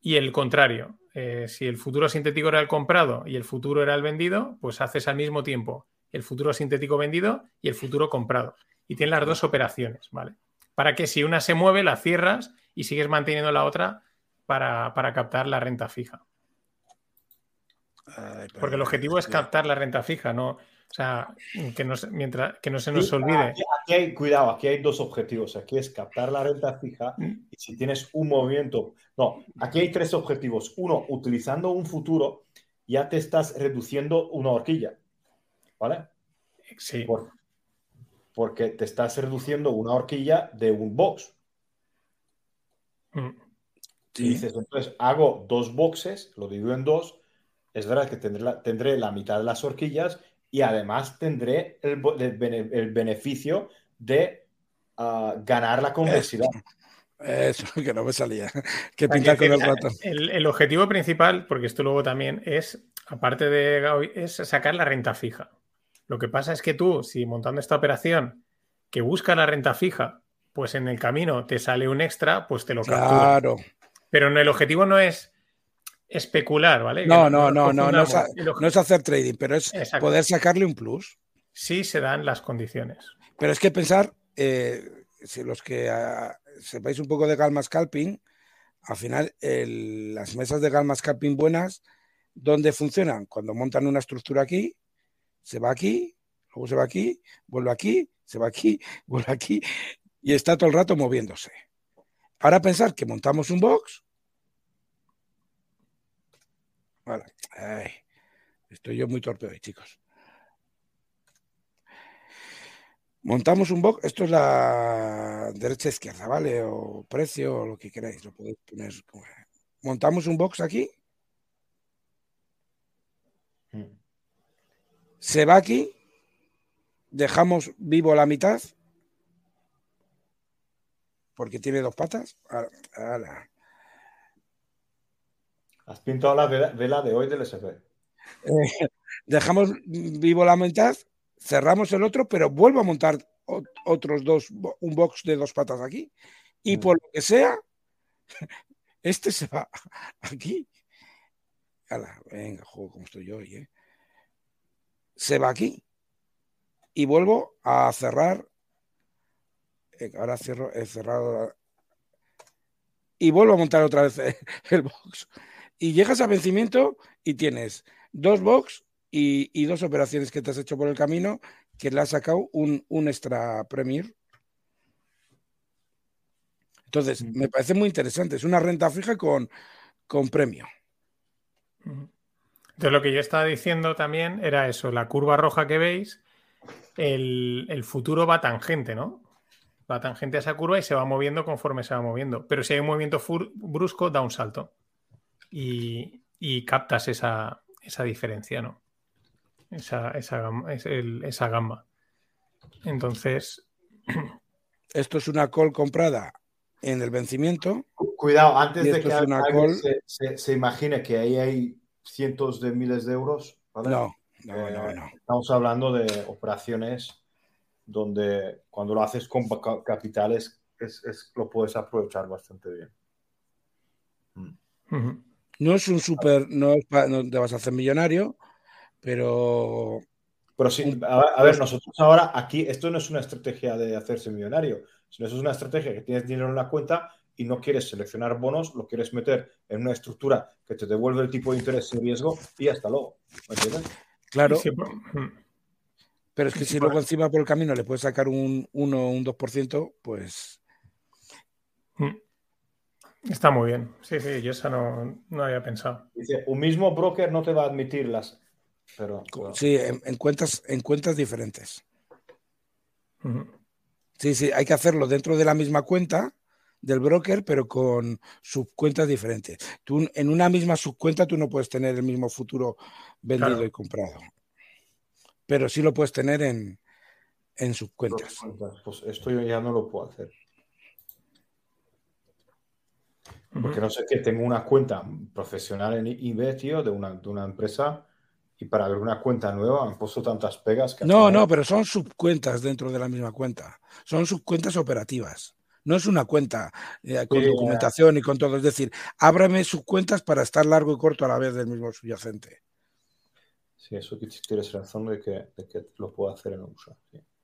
y el contrario. Eh, si el futuro sintético era el comprado y el futuro era el vendido, pues haces al mismo tiempo el futuro sintético vendido y el futuro comprado. Y tienes las dos operaciones, ¿vale? Para que si una se mueve, la cierras y sigues manteniendo la otra para, para captar la renta fija. Porque el objetivo es captar la renta fija, no, o sea, que no, mientras, que no se nos olvide. Aquí, hay, cuidado, aquí hay dos objetivos. Aquí es captar la renta fija mm. y si tienes un movimiento. No, aquí hay tres objetivos. Uno, utilizando un futuro, ya te estás reduciendo una horquilla. ¿Vale? Sí. porque te estás reduciendo una horquilla de un box. Mm. Y dices, entonces hago dos boxes, lo divido en dos. Es verdad que tendré la, tendré la mitad de las horquillas y además tendré el, beneficio de ah, ganar la convexidad. (laughs) Eso, (laughs) que no me salía. (laughs) Que pintar con el ratón. El, objetivo principal, porque esto luego también es, aparte de es sacar la renta fija. Lo que pasa es que tú, si montando esta operación que busca la renta fija, pues en el camino te sale un extra, pues te lo captura. Claro. Pero el objetivo no es especular, ¿vale? No, no, no, no, no, es, hacer trading, pero es poder sacarle un plus. Sí se dan las condiciones. Pero es que pensar, eh, si los que ah, sepáis un poco de Galma Scalping, al final las mesas de Galma Scalping buenas, ¿dónde funcionan? Cuando montan una estructura aquí, se va aquí, luego se va aquí, vuelve aquí, se va aquí, (laughs) vuelve aquí, y está todo el rato moviéndose. Ahora pensar que montamos un box, estoy yo muy torpe hoy, chicos. Montamos un box, esto es la derecha izquierda, ¿vale? O precio o lo que queráis, lo podéis poner. Montamos un box aquí. Hmm. Se va aquí. Dejamos vivo la mitad. Porque tiene dos patas. Has pintado la vela, de hoy del SP. Eh, dejamos vivo la mitad, cerramos el otro, pero vuelvo a montar otros dos, un box de dos patas aquí. Y mm. por lo que sea, este se va aquí. venga, juego como estoy yo hoy, ¿eh? Se va aquí. Y vuelvo a cerrar ahora cierro, he cerrado y vuelvo a montar otra vez (laughs) el box. Y llegas a vencimiento y tienes dos box y, dos operaciones que te has hecho por el camino que le has sacado un, extra Premier. Entonces, me parece muy interesante. Es una renta fija con, con premio. Entonces, lo que yo estaba diciendo también era eso, la curva roja que veis, el, el futuro va tangente, ¿no? Va tangente a esa curva y se va moviendo conforme se va moviendo. Pero si hay un movimiento brusco, da un salto. Y, y captas esa, esa diferencia, ¿no? esa, esa, esa gamba. Entonces. (clears throat) Esto es una call comprada en el vencimiento. Cuidado, antes de que alguien se, imagine que ahí hay cientos de miles de euros. No, no, no, eh, no, Estamos hablando de operaciones donde cuando lo haces con capitales es, lo puedes aprovechar bastante bien. Mm. No es un super, no, no te vas a hacer millonario, pero... Pero sí, a, ver, nosotros ahora aquí, esto no es una estrategia de hacerse millonario, sino es una estrategia que tienes dinero en la cuenta y no quieres seleccionar bonos, lo quieres meter en una estructura que te devuelve el tipo de interés sin riesgo y hasta luego. ¿Me entiendes? Claro. Hmm. Pero es que si luego encima por el camino le puedes sacar un 1 o un 2%, pues... Hmm. Está muy bien. Sí, sí, yo eso no, no había pensado. Dice, un mismo broker no te va a admitir las Sí, en, cuentas, en cuentas diferentes. Sí, sí, hay que hacerlo dentro de la misma cuenta del broker, pero con subcuentas diferentes. Tú, en una misma subcuenta tú no puedes tener el mismo futuro vendido y comprado. Pero sí lo puedes tener en, en subcuentas. Pues esto yo ya no lo puedo hacer. Porque no sé qué, tengo una cuenta profesional en eBay, tío, de una, de una empresa y para abrir una cuenta nueva han puesto tantas pegas que... No, no, pero son subcuentas dentro de la misma cuenta. Son subcuentas operativas. No es una cuenta eh, con documentación y con todo. Es decir, ábrame subcuentas para estar largo y corto a la vez del mismo subyacente. Sí, eso tienes razón de que, de que lo puedo hacer en uso.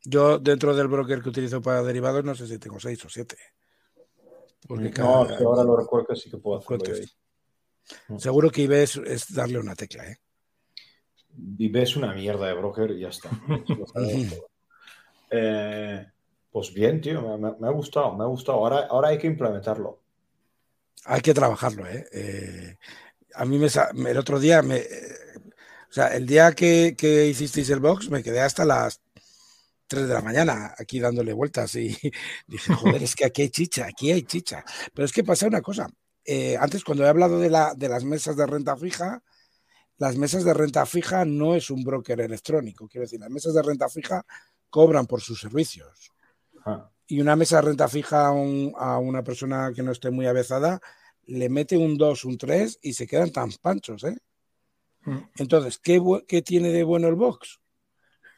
Yo, dentro del broker que utilizo para derivados, no sé si tengo seis o siete. Porque no, ahora lo recuerdo que sí que puedo hacerlo. Seguro que IB es darle una tecla, ¿eh? y ves una mierda de broker y ya está. (laughs) Eh, pues bien, tío, me, ha gustado, me ha gustado. Ahora, ahora hay que implementarlo. Hay que trabajarlo, ¿eh? eh a mí me, el otro día, me, o sea, el día que, que, hicisteis el box, me quedé hasta las 3 de la mañana aquí dándole vueltas y (laughs) dije, joder, es que aquí hay chicha, aquí hay chicha. Pero es que pasa una cosa. Eh, antes, cuando he hablado de, la, de las mesas de renta fija, las mesas de renta fija no es un broker electrónico. Quiero decir, las mesas de renta fija cobran por sus servicios. Y una mesa de renta fija a, una persona que no esté muy avezada le mete un 2, un 3 y se quedan tan panchos. ¿eh? Mm. Entonces, ¿qué, ¿qué, tiene de bueno el box?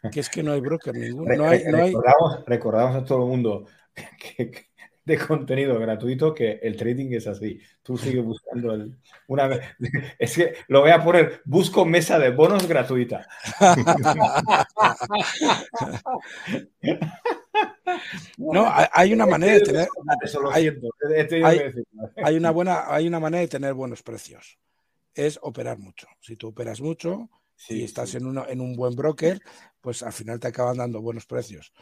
(laughs) Que es que no hay broker ninguno. No hay, recordamos, a todo el mundo (laughs) que, de contenido gratuito que el trading es así. Tú sigues buscando el, una vez. (laughs) Es que lo voy a poner, busco mesa de bonos gratuita. No, hay una manera de tener. Hay, una buena, hay una manera de tener buenos precios. Es operar mucho. Si tú operas mucho y estás En, uno, en un buen broker, pues al final te acaban dando buenos precios.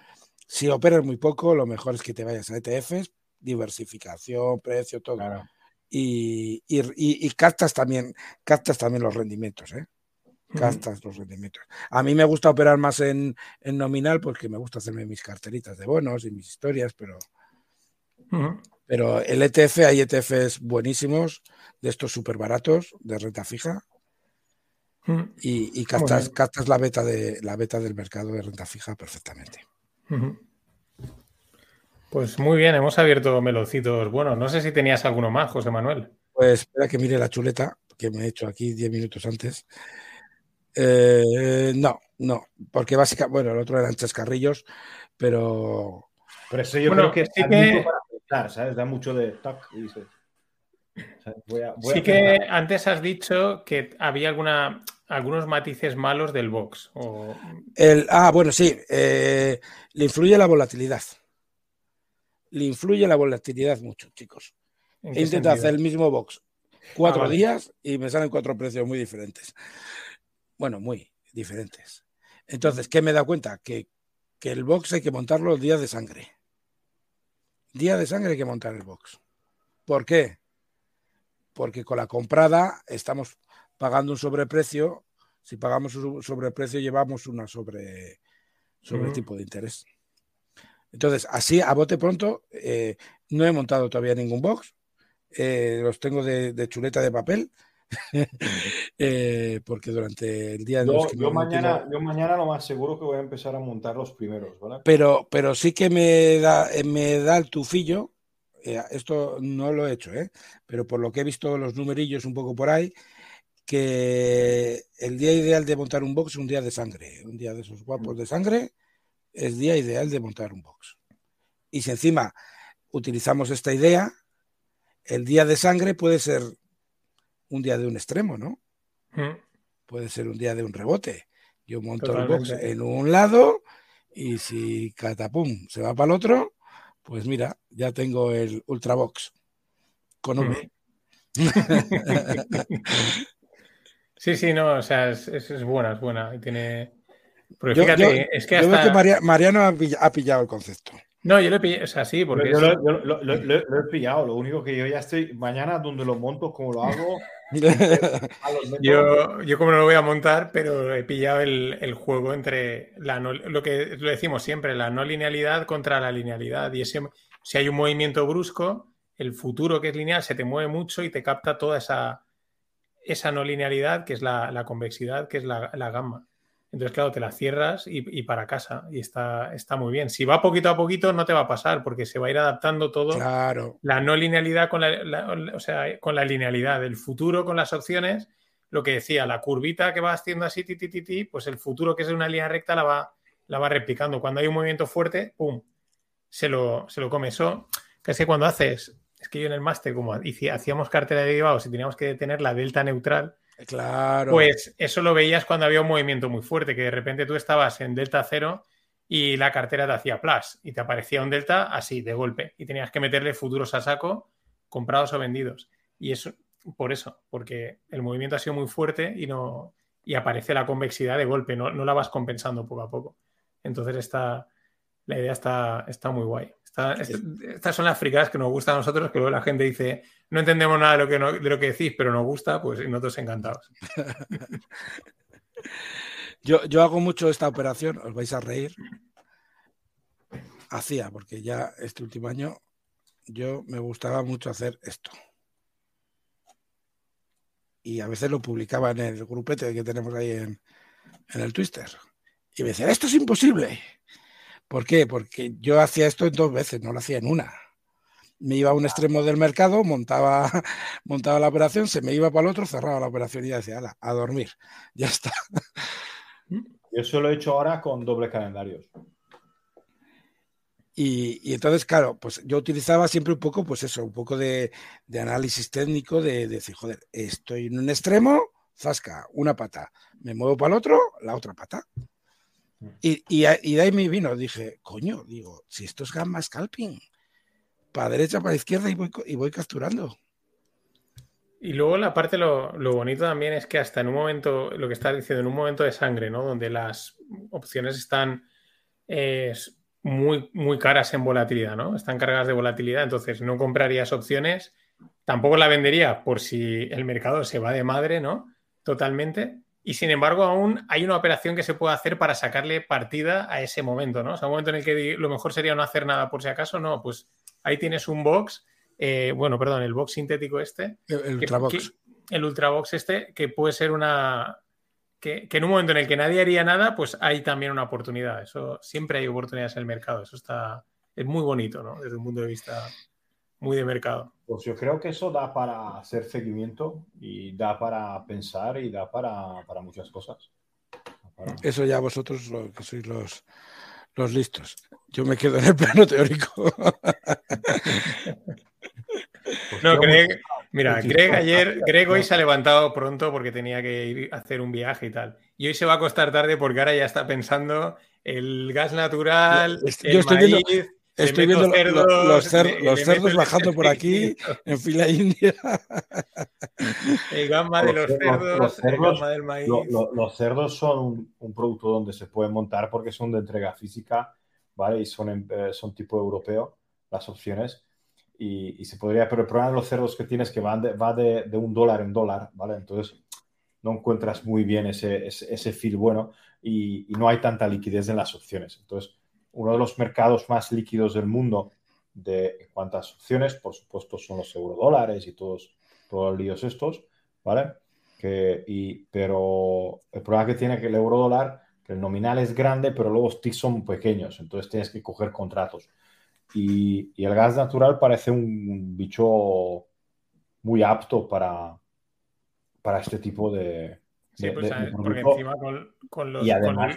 Si operas muy poco, lo mejor es que te vayas a ETFs, diversificación, precio, todo. Y, y, captas también, captas también los rendimientos, ¿eh? Captas los rendimientos. A mí me gusta operar más en, nominal porque me gusta hacerme mis carteritas de bonos y mis historias, pero, pero el ETF, hay ETFs buenísimos, de estos súper baratos, de renta fija, y, y captas, captas, la beta de la beta del mercado de renta fija perfectamente. Pues muy bien, hemos abierto melocitos. Bueno, no sé si tenías alguno más, José Manuel. Pues espera que mire la chuleta que me he hecho aquí 10 minutos antes. Eh, no, no, porque básicamente, bueno, el otro eran chascarrillos, pero. Pero eso yo creo que sí que... para pensar, ¿sabes? Da mucho de tac y sí que antes has dicho que había alguna, algunos matices malos del box. El, ah, bueno, sí. Eh, le influye la volatilidad. le influye la volatilidad mucho, chicos. He intentado hacer el mismo box cuatro ah, días y me salen cuatro precios muy diferentes. Bueno, muy diferentes. Entonces, ¿qué me da cuenta? Que, que el box hay que montarlo el día de sangre. Día de sangre hay que montar el box. ¿Por qué? Porque con la comprada estamos pagando un sobreprecio. Si pagamos un sobreprecio, llevamos una sobre, sobre tipo de interés. Entonces, así a bote pronto, eh, no he montado todavía ningún box. Eh, los tengo de, chuleta de papel. (laughs) Eh, porque durante el día de yo, yo mañana, yo mañana lo más seguro que voy a empezar a montar los primeros, ¿vale? Pero, pero sí que me da, me da el tufillo. esto no lo he hecho, ¿eh? pero por lo que he visto los numerillos un poco por ahí, que el día ideal de montar un box es un día de sangre, un día de esos guapos de sangre es día ideal de montar un box. Y si encima utilizamos esta idea, el día de sangre puede ser un día de un extremo, ¿no? Mm. Puede ser un día de un rebote. Yo monto el box en un lado y si catapum se va para el otro, pues mira, ya tengo el Ultrabox con V. Mm. (laughs) sí, sí, no, o sea, es, es, buena, es buena. Tiene, yo, es que veo que Mariano ha pillado, el concepto. No, yo lo he pillado, o sea, sí, porque... Yo, lo, he pillado, lo único que yo ya estoy, mañana donde lo monto, como lo hago... (laughs) yo, yo como no lo voy a montar, pero he pillado el, juego entre la lo que lo decimos siempre, la no linealidad contra la linealidad. Y ese, si hay un movimiento brusco, el futuro que es lineal se te mueve mucho y te capta toda esa, esa no linealidad, que es la, convexidad, que es la, la gamma. Entonces, claro, te la cierras y, para casa. Y está, está muy bien. Si va poquito a poquito, no te va a pasar, porque se va a ir adaptando todo. Claro. La no linealidad con la, o sea, con la linealidad. El futuro con las opciones, lo que decía, la curvita que va haciendo así, ti, ti, ti, pues el futuro que es una línea recta la va, la va replicando. Cuando hay un movimiento fuerte, ¡pum! Se lo, se lo come. Eso, que es que cuando haces, es que yo en el máster, como hacíamos cartera de derivados y teníamos que tener la delta neutral, Claro. Pues eso lo veías cuando había un movimiento muy fuerte, que de repente tú estabas en delta cero y la cartera te hacía plus y te aparecía un delta así, de golpe, y tenías que meterle futuros a saco, comprados o vendidos. Y eso, por eso, porque el movimiento ha sido muy fuerte y no y aparece la convexidad de golpe, no, no la vas compensando poco a poco. Entonces está, la idea está, está muy guay estas son las fricadas que nos gustan a nosotros, que luego la gente dice, no entendemos nada de lo que, de lo que decís, pero nos gusta, pues nosotros encantados. (laughs) yo, yo hago mucho esta operación, os vais a reír. Hacía, porque ya este último año yo me gustaba mucho hacer esto. Y a veces lo publicaba en el grupete que tenemos ahí en, en el Twister. Y me decía, esto es imposible. ¿Por qué? Porque yo hacía esto en dos veces, no lo hacía en una. Me iba a un extremo del mercado, montaba, (laughs) montaba la operación, se me iba para el otro, cerraba la operación y decía, a dormir, (laughs) ya está. Yo eso lo he hecho ahora con dobles calendarios. Y, entonces, claro, pues yo utilizaba siempre un poco, pues eso, un poco de, análisis técnico, de, de, decir, joder, estoy en un extremo, zasca, una pata, me muevo para el otro, la otra pata. Y, y, ahí me vino, dije, coño, digo, si esto es gamma scalping, para derecha, para izquierda y voy, y voy capturando. Y luego la parte, lo, bonito también es que hasta en un momento, lo que estás diciendo, en un momento de sangre, ¿no? Donde las opciones están muy, muy caras en volatilidad, ¿no? Están cargadas de volatilidad, entonces no comprarías opciones, tampoco la vendería por si el mercado se va de madre, ¿no? Totalmente, y sin embargo aún hay una operación que se puede hacer para sacarle partida a ese momento, ¿no? O sea, un momento en el que lo mejor sería no hacer nada por si acaso, no, pues ahí tienes un box, eh, bueno, perdón, el box sintético este. El, Ultrabox. el Ultrabox este, que puede ser una... Que, que, en un momento en el que nadie haría nada, pues hay también una oportunidad. Eso siempre hay oportunidades en el mercado. Eso está... Es muy bonito, ¿no? Desde un punto de vista muy de mercado. Pues yo creo que eso da para hacer seguimiento y da para pensar y da para, muchas cosas. Eso ya vosotros lo, que sois los, los listos. Yo me quedo en el plano teórico. Pues (laughs) no, Greg, mira, Greg ayer, Greg hoy se ha levantado pronto porque tenía que ir a hacer un viaje y tal. Y hoy se va a acostar tarde porque ahora ya está pensando el gas natural, el maíz, Estoy viendo los cerdos, bajando por aquí en fila india. (laughs) El gama de los, cerdos, los cerdos del maíz. los cerdos son un, producto donde se puede montar porque son de entrega física, ¿vale? Y son, eh, son tipo europeo las opciones. Y, se podría, pero el problema de los cerdos que tienes es que van de, va de, de, un dólar en dólar, ¿vale? Entonces no encuentras muy bien ese, ese, ese feel bueno y, y no hay tanta liquidez en las opciones. Entonces, uno de los mercados más líquidos del mundo de cuántas opciones, por supuesto, son los eurodólares y todos, todos los líos estos, ¿vale? Que, y, pero el problema que tiene que el eurodólar, que el nominal es grande, pero luego los ticks son pequeños, entonces tienes que coger contratos. Y, y el gas natural parece un bicho muy apto para, para este tipo de... Sí, pues, porque encima con, los... Y además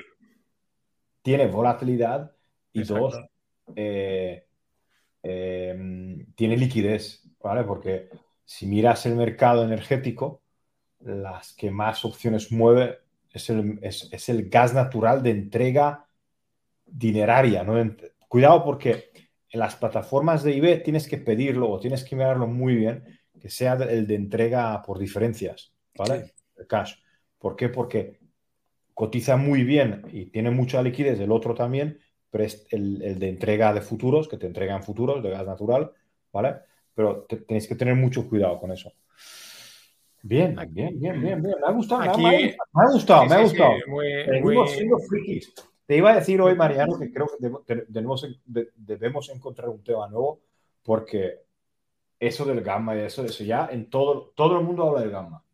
tiene volatilidad y dos, eh, em, tiene liquidez, ¿vale? Porque si miras el mercado energético, las que más opciones mueve es el, es, el gas natural de entrega dineraria. ¿no? Cuidado porque en las plataformas de IB tienes que pedirlo o tienes que mirarlo muy bien, que sea el de entrega por diferencias, ¿vale? El cash. ¿Por qué? Porque cotiza muy bien y tiene mucha liquidez, el otro también, pero es el, de entrega de futuros, que te entregan futuros de gas natural, ¿vale? Pero tenéis que tener mucho cuidado con eso. Bien, bien, bien, bien, bien. Me ha gustado, me, ha, gustado, me ha gustado. Te iba a decir hoy, Mariano, que creo que debemos, debemos encontrar un tema nuevo porque eso del gamma y eso, eso ya en todo, todo el mundo habla del gamma. (laughs)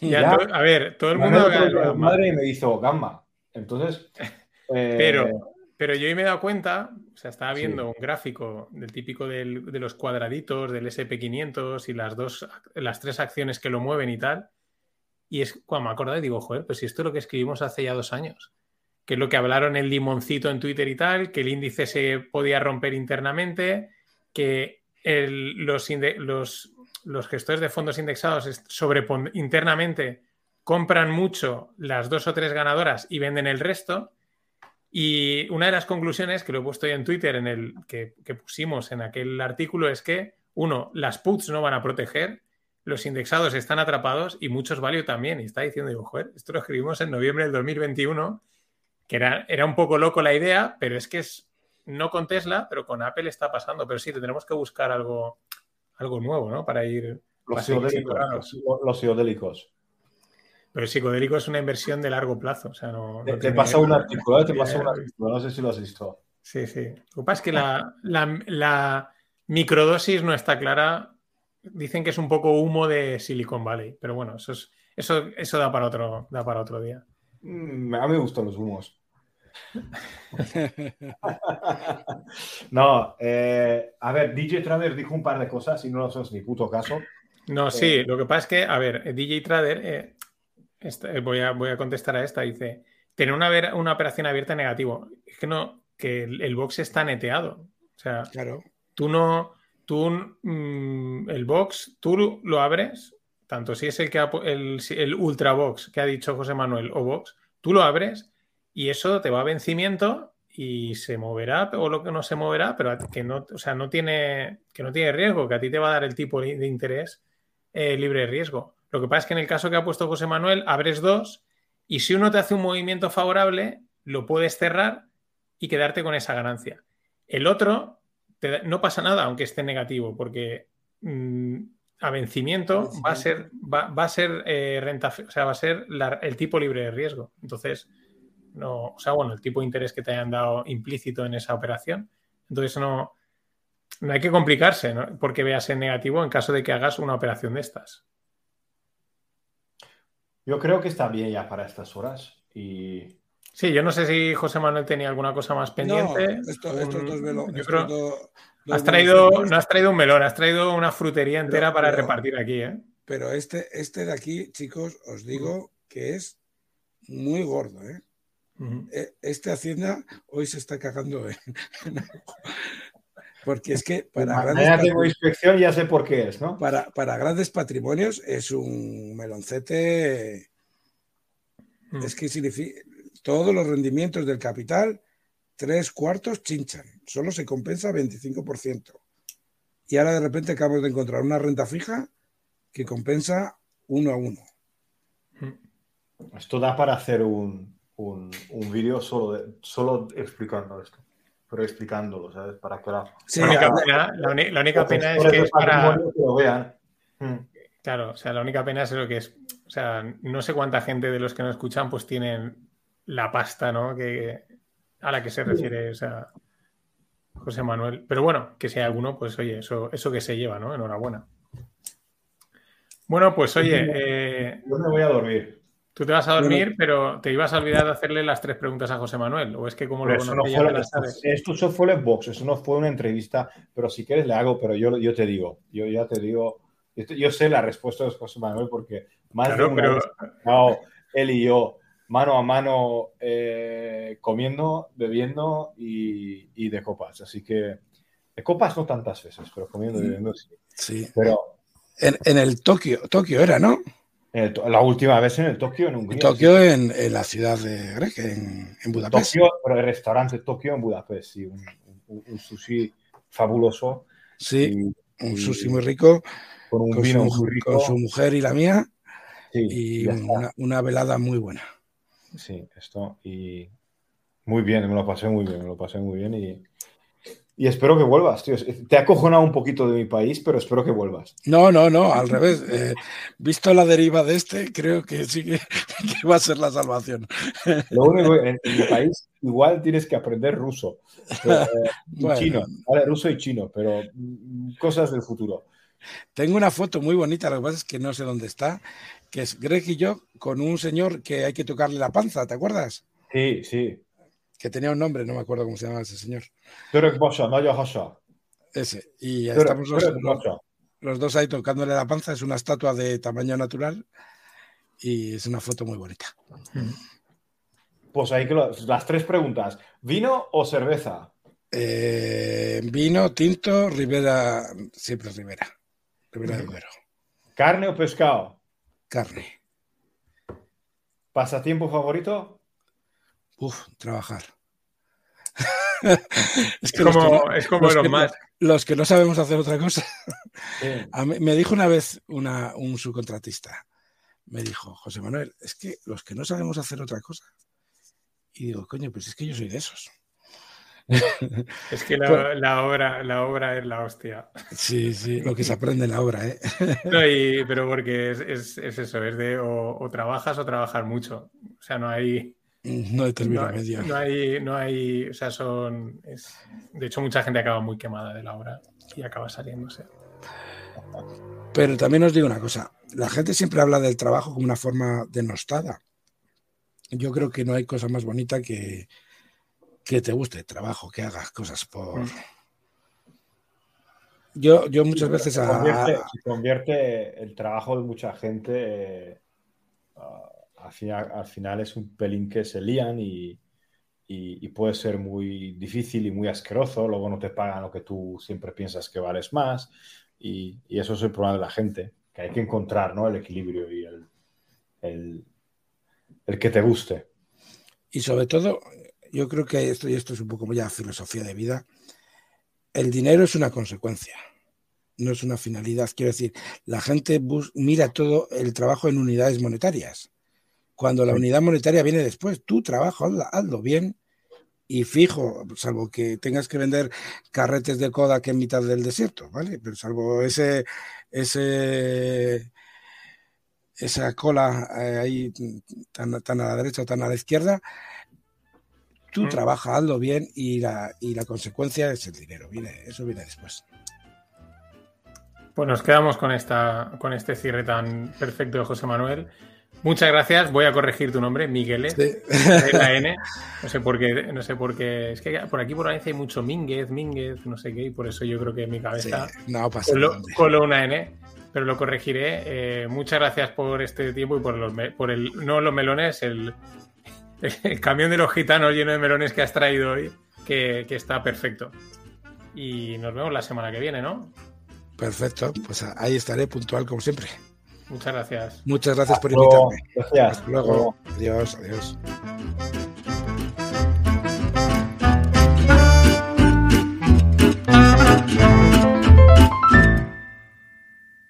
Ya, a ver, todo el mundo habla del gamma. madre me hizo gamma. Entonces. (laughs) Pero, eh, pero yo hoy me he dado cuenta, o sea, estaba viendo un gráfico del típico de los cuadraditos del SP500 y las dos, las tres acciones que lo mueven y tal. Y es cuando me acordé digo, joder, pues si esto es lo que escribimos hace ya dos años, que es lo que hablaron el limoncito en Twitter y tal, que el índice se podía romper internamente, que los, los, los, gestores de fondos indexados sobre, internamente compran mucho las dos o tres ganadoras y venden el resto y una de las conclusiones que lo he puesto ya en Twitter, en el que, pusimos en aquel artículo, es que, uno, las puts no van a proteger, los indexados están atrapados y muchos value también. Y está diciendo, digo, joder, esto lo escribimos en noviembre del 2021, que era, era un poco loco la idea, pero es que es no con Tesla, pero con Apple está pasando. Pero sí, tendremos que buscar algo, algo nuevo, ¿no? Para ir. Los psicodélicos. Los psicodélicos. Pero el psicodélico es una inversión de largo plazo. O sea, no, te, pasa un artículo, te pasa un artículo, no sé si lo has visto. Sí, sí. Lo que pasa es que la, microdosis no está clara. Dicen que es un poco humo de Silicon Valley, pero bueno, eso, es, eso, eso da, para otro, da para otro día. Mm, a mí me gustan los humos. (laughs) no, eh, a ver, DJ Trader dijo un par de cosas y no lo haces ni puto caso. No, sí, eh, lo que pasa es que, a ver, DJ Trader eh, eh, voy, a, voy a contestar a esta. Dice, tener una, una operación abierta negativo. Es que no, que el, box está neteado. O sea, claro. tú no, tú, mm, el box, tú lo abres, tanto si es el que el, el ultra box que ha dicho José Manuel o box, tú lo abres y eso te va a vencimiento y se moverá o lo que no se moverá, pero que no, o sea, no tiene, que no tiene riesgo, que a ti te va a dar el tipo de interés eh, libre de riesgo. Lo que pasa es que en el caso que ha puesto José Manuel, abres dos y si uno te hace un movimiento favorable, lo puedes cerrar y quedarte con esa ganancia. El otro, no pasa nada aunque esté negativo, porque mm, a vencimiento va a ser, va, a ser eh, renta, o sea, va a ser el tipo libre de riesgo. Entonces, no, o sea, bueno, el tipo de interés que te hayan dado implícito en esa operación. Entonces, no, no hay que complicarse porque veas en negativo en caso de que hagas una operación de estas. Yo creo que está bien ya para estas horas. Y... Sí, yo no sé si José Manuel tenía alguna cosa más pendiente. No, esto, estos dos velos. Yo creo... has traído, no has traído un melón, has traído una frutería entera para repartir aquí. ¿eh? Pero este, este de aquí, chicos, os digo que es muy gordo. ¿eh? E, este Hacienda hoy se está cagando. ¿eh? (laughs) Porque es que para grandes tengo inspección ya sé por qué es, ¿no? Para, para grandes patrimonios es un meloncete. Mm. Es que significa todos los rendimientos del capital tres cuartos chinchan, solo se compensa 25%. Y ahora de repente acabamos de encontrar una renta fija que compensa uno a uno. Esto da para hacer un, un, vídeo solo, solo explicando esto, pero explicándolo, ¿sabes? Para que la, única, pena, la, única pena es que es para... lo vean. Hmm. Claro, o sea, la única pena es lo que es, o sea, no sé cuánta gente de los que nos escuchan pues tienen la pasta, ¿no? Que, a la que se refiere, o sea, José Manuel. Pero bueno, que sea alguno, pues oye, eso, eso que se lleva, ¿no? Enhorabuena. Bueno, pues oye. Eh, yo me voy a dormir. Tú te vas a dormir, pero te ibas a olvidar de hacerle las tres preguntas a José Manuel. ¿O es que como lo no Esto fue el box, eso no fue una entrevista, pero si quieres le hago, pero yo, yo te digo, yo ya te digo, yo, sé la respuesta de José Manuel porque más de una pero... él y yo mano a mano eh, comiendo, bebiendo y, de copas. Así que de copas no tantas veces, pero comiendo y bebiendo sí. Sí. Pero en, el Tokio, Tokio era, ¿no? La última vez en el Tokio, en Hungría. Tokio, en, la ciudad de Grec, en, Budapest. Tokio, pero el restaurante Tokio en Budapest, sí. Un, sushi fabuloso. Sí, un sushi muy rico. Con un vino muy rico. Con su mujer y la mía. y una velada muy buena sí, esto. Y muy bien, me lo pasé muy bien, me lo pasé muy bien y, y espero que vuelvas, tío. Te ha acojonado un poquito de mi país, pero espero que vuelvas. No, no, no, al revés. Eh, visto la deriva de este, creo que sí que, (laughs) va a ser la salvación. Lo único, en, en mi país igual tienes que aprender ruso. Eh, y chino, vale, ruso y chino, pero mm, cosas del futuro. Tengo una foto muy bonita, lo que pasa es que no sé dónde está, que es Greg y yo con un señor que hay que tocarle la panza, ¿te acuerdas? Sí, sí. Que tenía un nombre, no me acuerdo cómo se llamaba ese señor. Ese. Y estamos los, dos ahí tocándole la panza. Es una estatua de tamaño natural y es una foto muy bonita. Pues ahí que las tres preguntas. ¿Vino o cerveza? Eh, vino, tinto, Rivera, siempre Rivera. Rivera de ¿Carne o pescado? carne. ¿Pasatiempo favorito? Uf, trabajar. (laughs) es, que como, es como los, más. los que no sabemos hacer otra cosa. me dijo una vez un subcontratista, me dijo, José Manuel, es que los que no sabemos hacer otra cosa. Y digo, coño, pues es que yo soy de esos. (laughs) Es que la, obra, la obra es la hostia. Sí, sí, lo que se (laughs) aprende en la obra, ¿eh? pero porque es, eso, es de o, trabajas o trabajar mucho. O sea, no hay. No hay término medio. No hay, no hay. O sea, son. de hecho, mucha gente acaba muy quemada de la obra y acaba saliéndose. Pero también os digo una cosa: la gente siempre habla del trabajo como una forma denostada. Yo creo que no hay cosa más bonita que, que te guste el trabajo, que hagas cosas por... Mm. Yo, yo muchas veces... Se convierte, convierte, el trabajo de mucha gente, eh, al, final, es un pelín que se lían y, puede ser muy difícil y muy asqueroso, luego no te pagan lo que tú siempre piensas que vales más y, eso es el problema de la gente, que hay que encontrar ¿no? el equilibrio y el, el, que te guste. Y sobre todo, yo creo que esto, y esto es un poco ya filosofía de vida, el dinero es una consecuencia, no es una finalidad. Quiero decir, la gente mira todo el trabajo en unidades monetarias. Cuando la unidad monetaria viene después, tu trabajo, hazlo, bien y fijo, salvo que tengas que vender carretes de coda que en mitad del desierto, ¿vale? Pero salvo ese, ese esa cola eh, ahí tan, tan, a la derecha o tan a la izquierda, Tú mm. trabajas, hazlo bien y la, y la consecuencia es el dinero. Viene, eso viene después. Pues nos quedamos con, esta, con este cierre tan perfecto de José Manuel. Muchas gracias. Voy a corregir tu nombre, Miguel. La N. No sé por qué. No sé por qué. Es que por aquí por ahí hay mucho Mínguez, Mínguez, no sé qué, y por eso yo creo que en mi cabeza no pasa colo, una N, pero lo corregiré. Eh, muchas gracias por este tiempo y por los por el no los melones, el, el camión de los gitanos lleno de melones que has traído hoy, que, está perfecto. Y nos vemos la semana que viene, ¿no? Perfecto, pues ahí estaré puntual como siempre. Muchas gracias. Muchas gracias por invitarme. Gracias. Hasta luego. Adiós, adiós.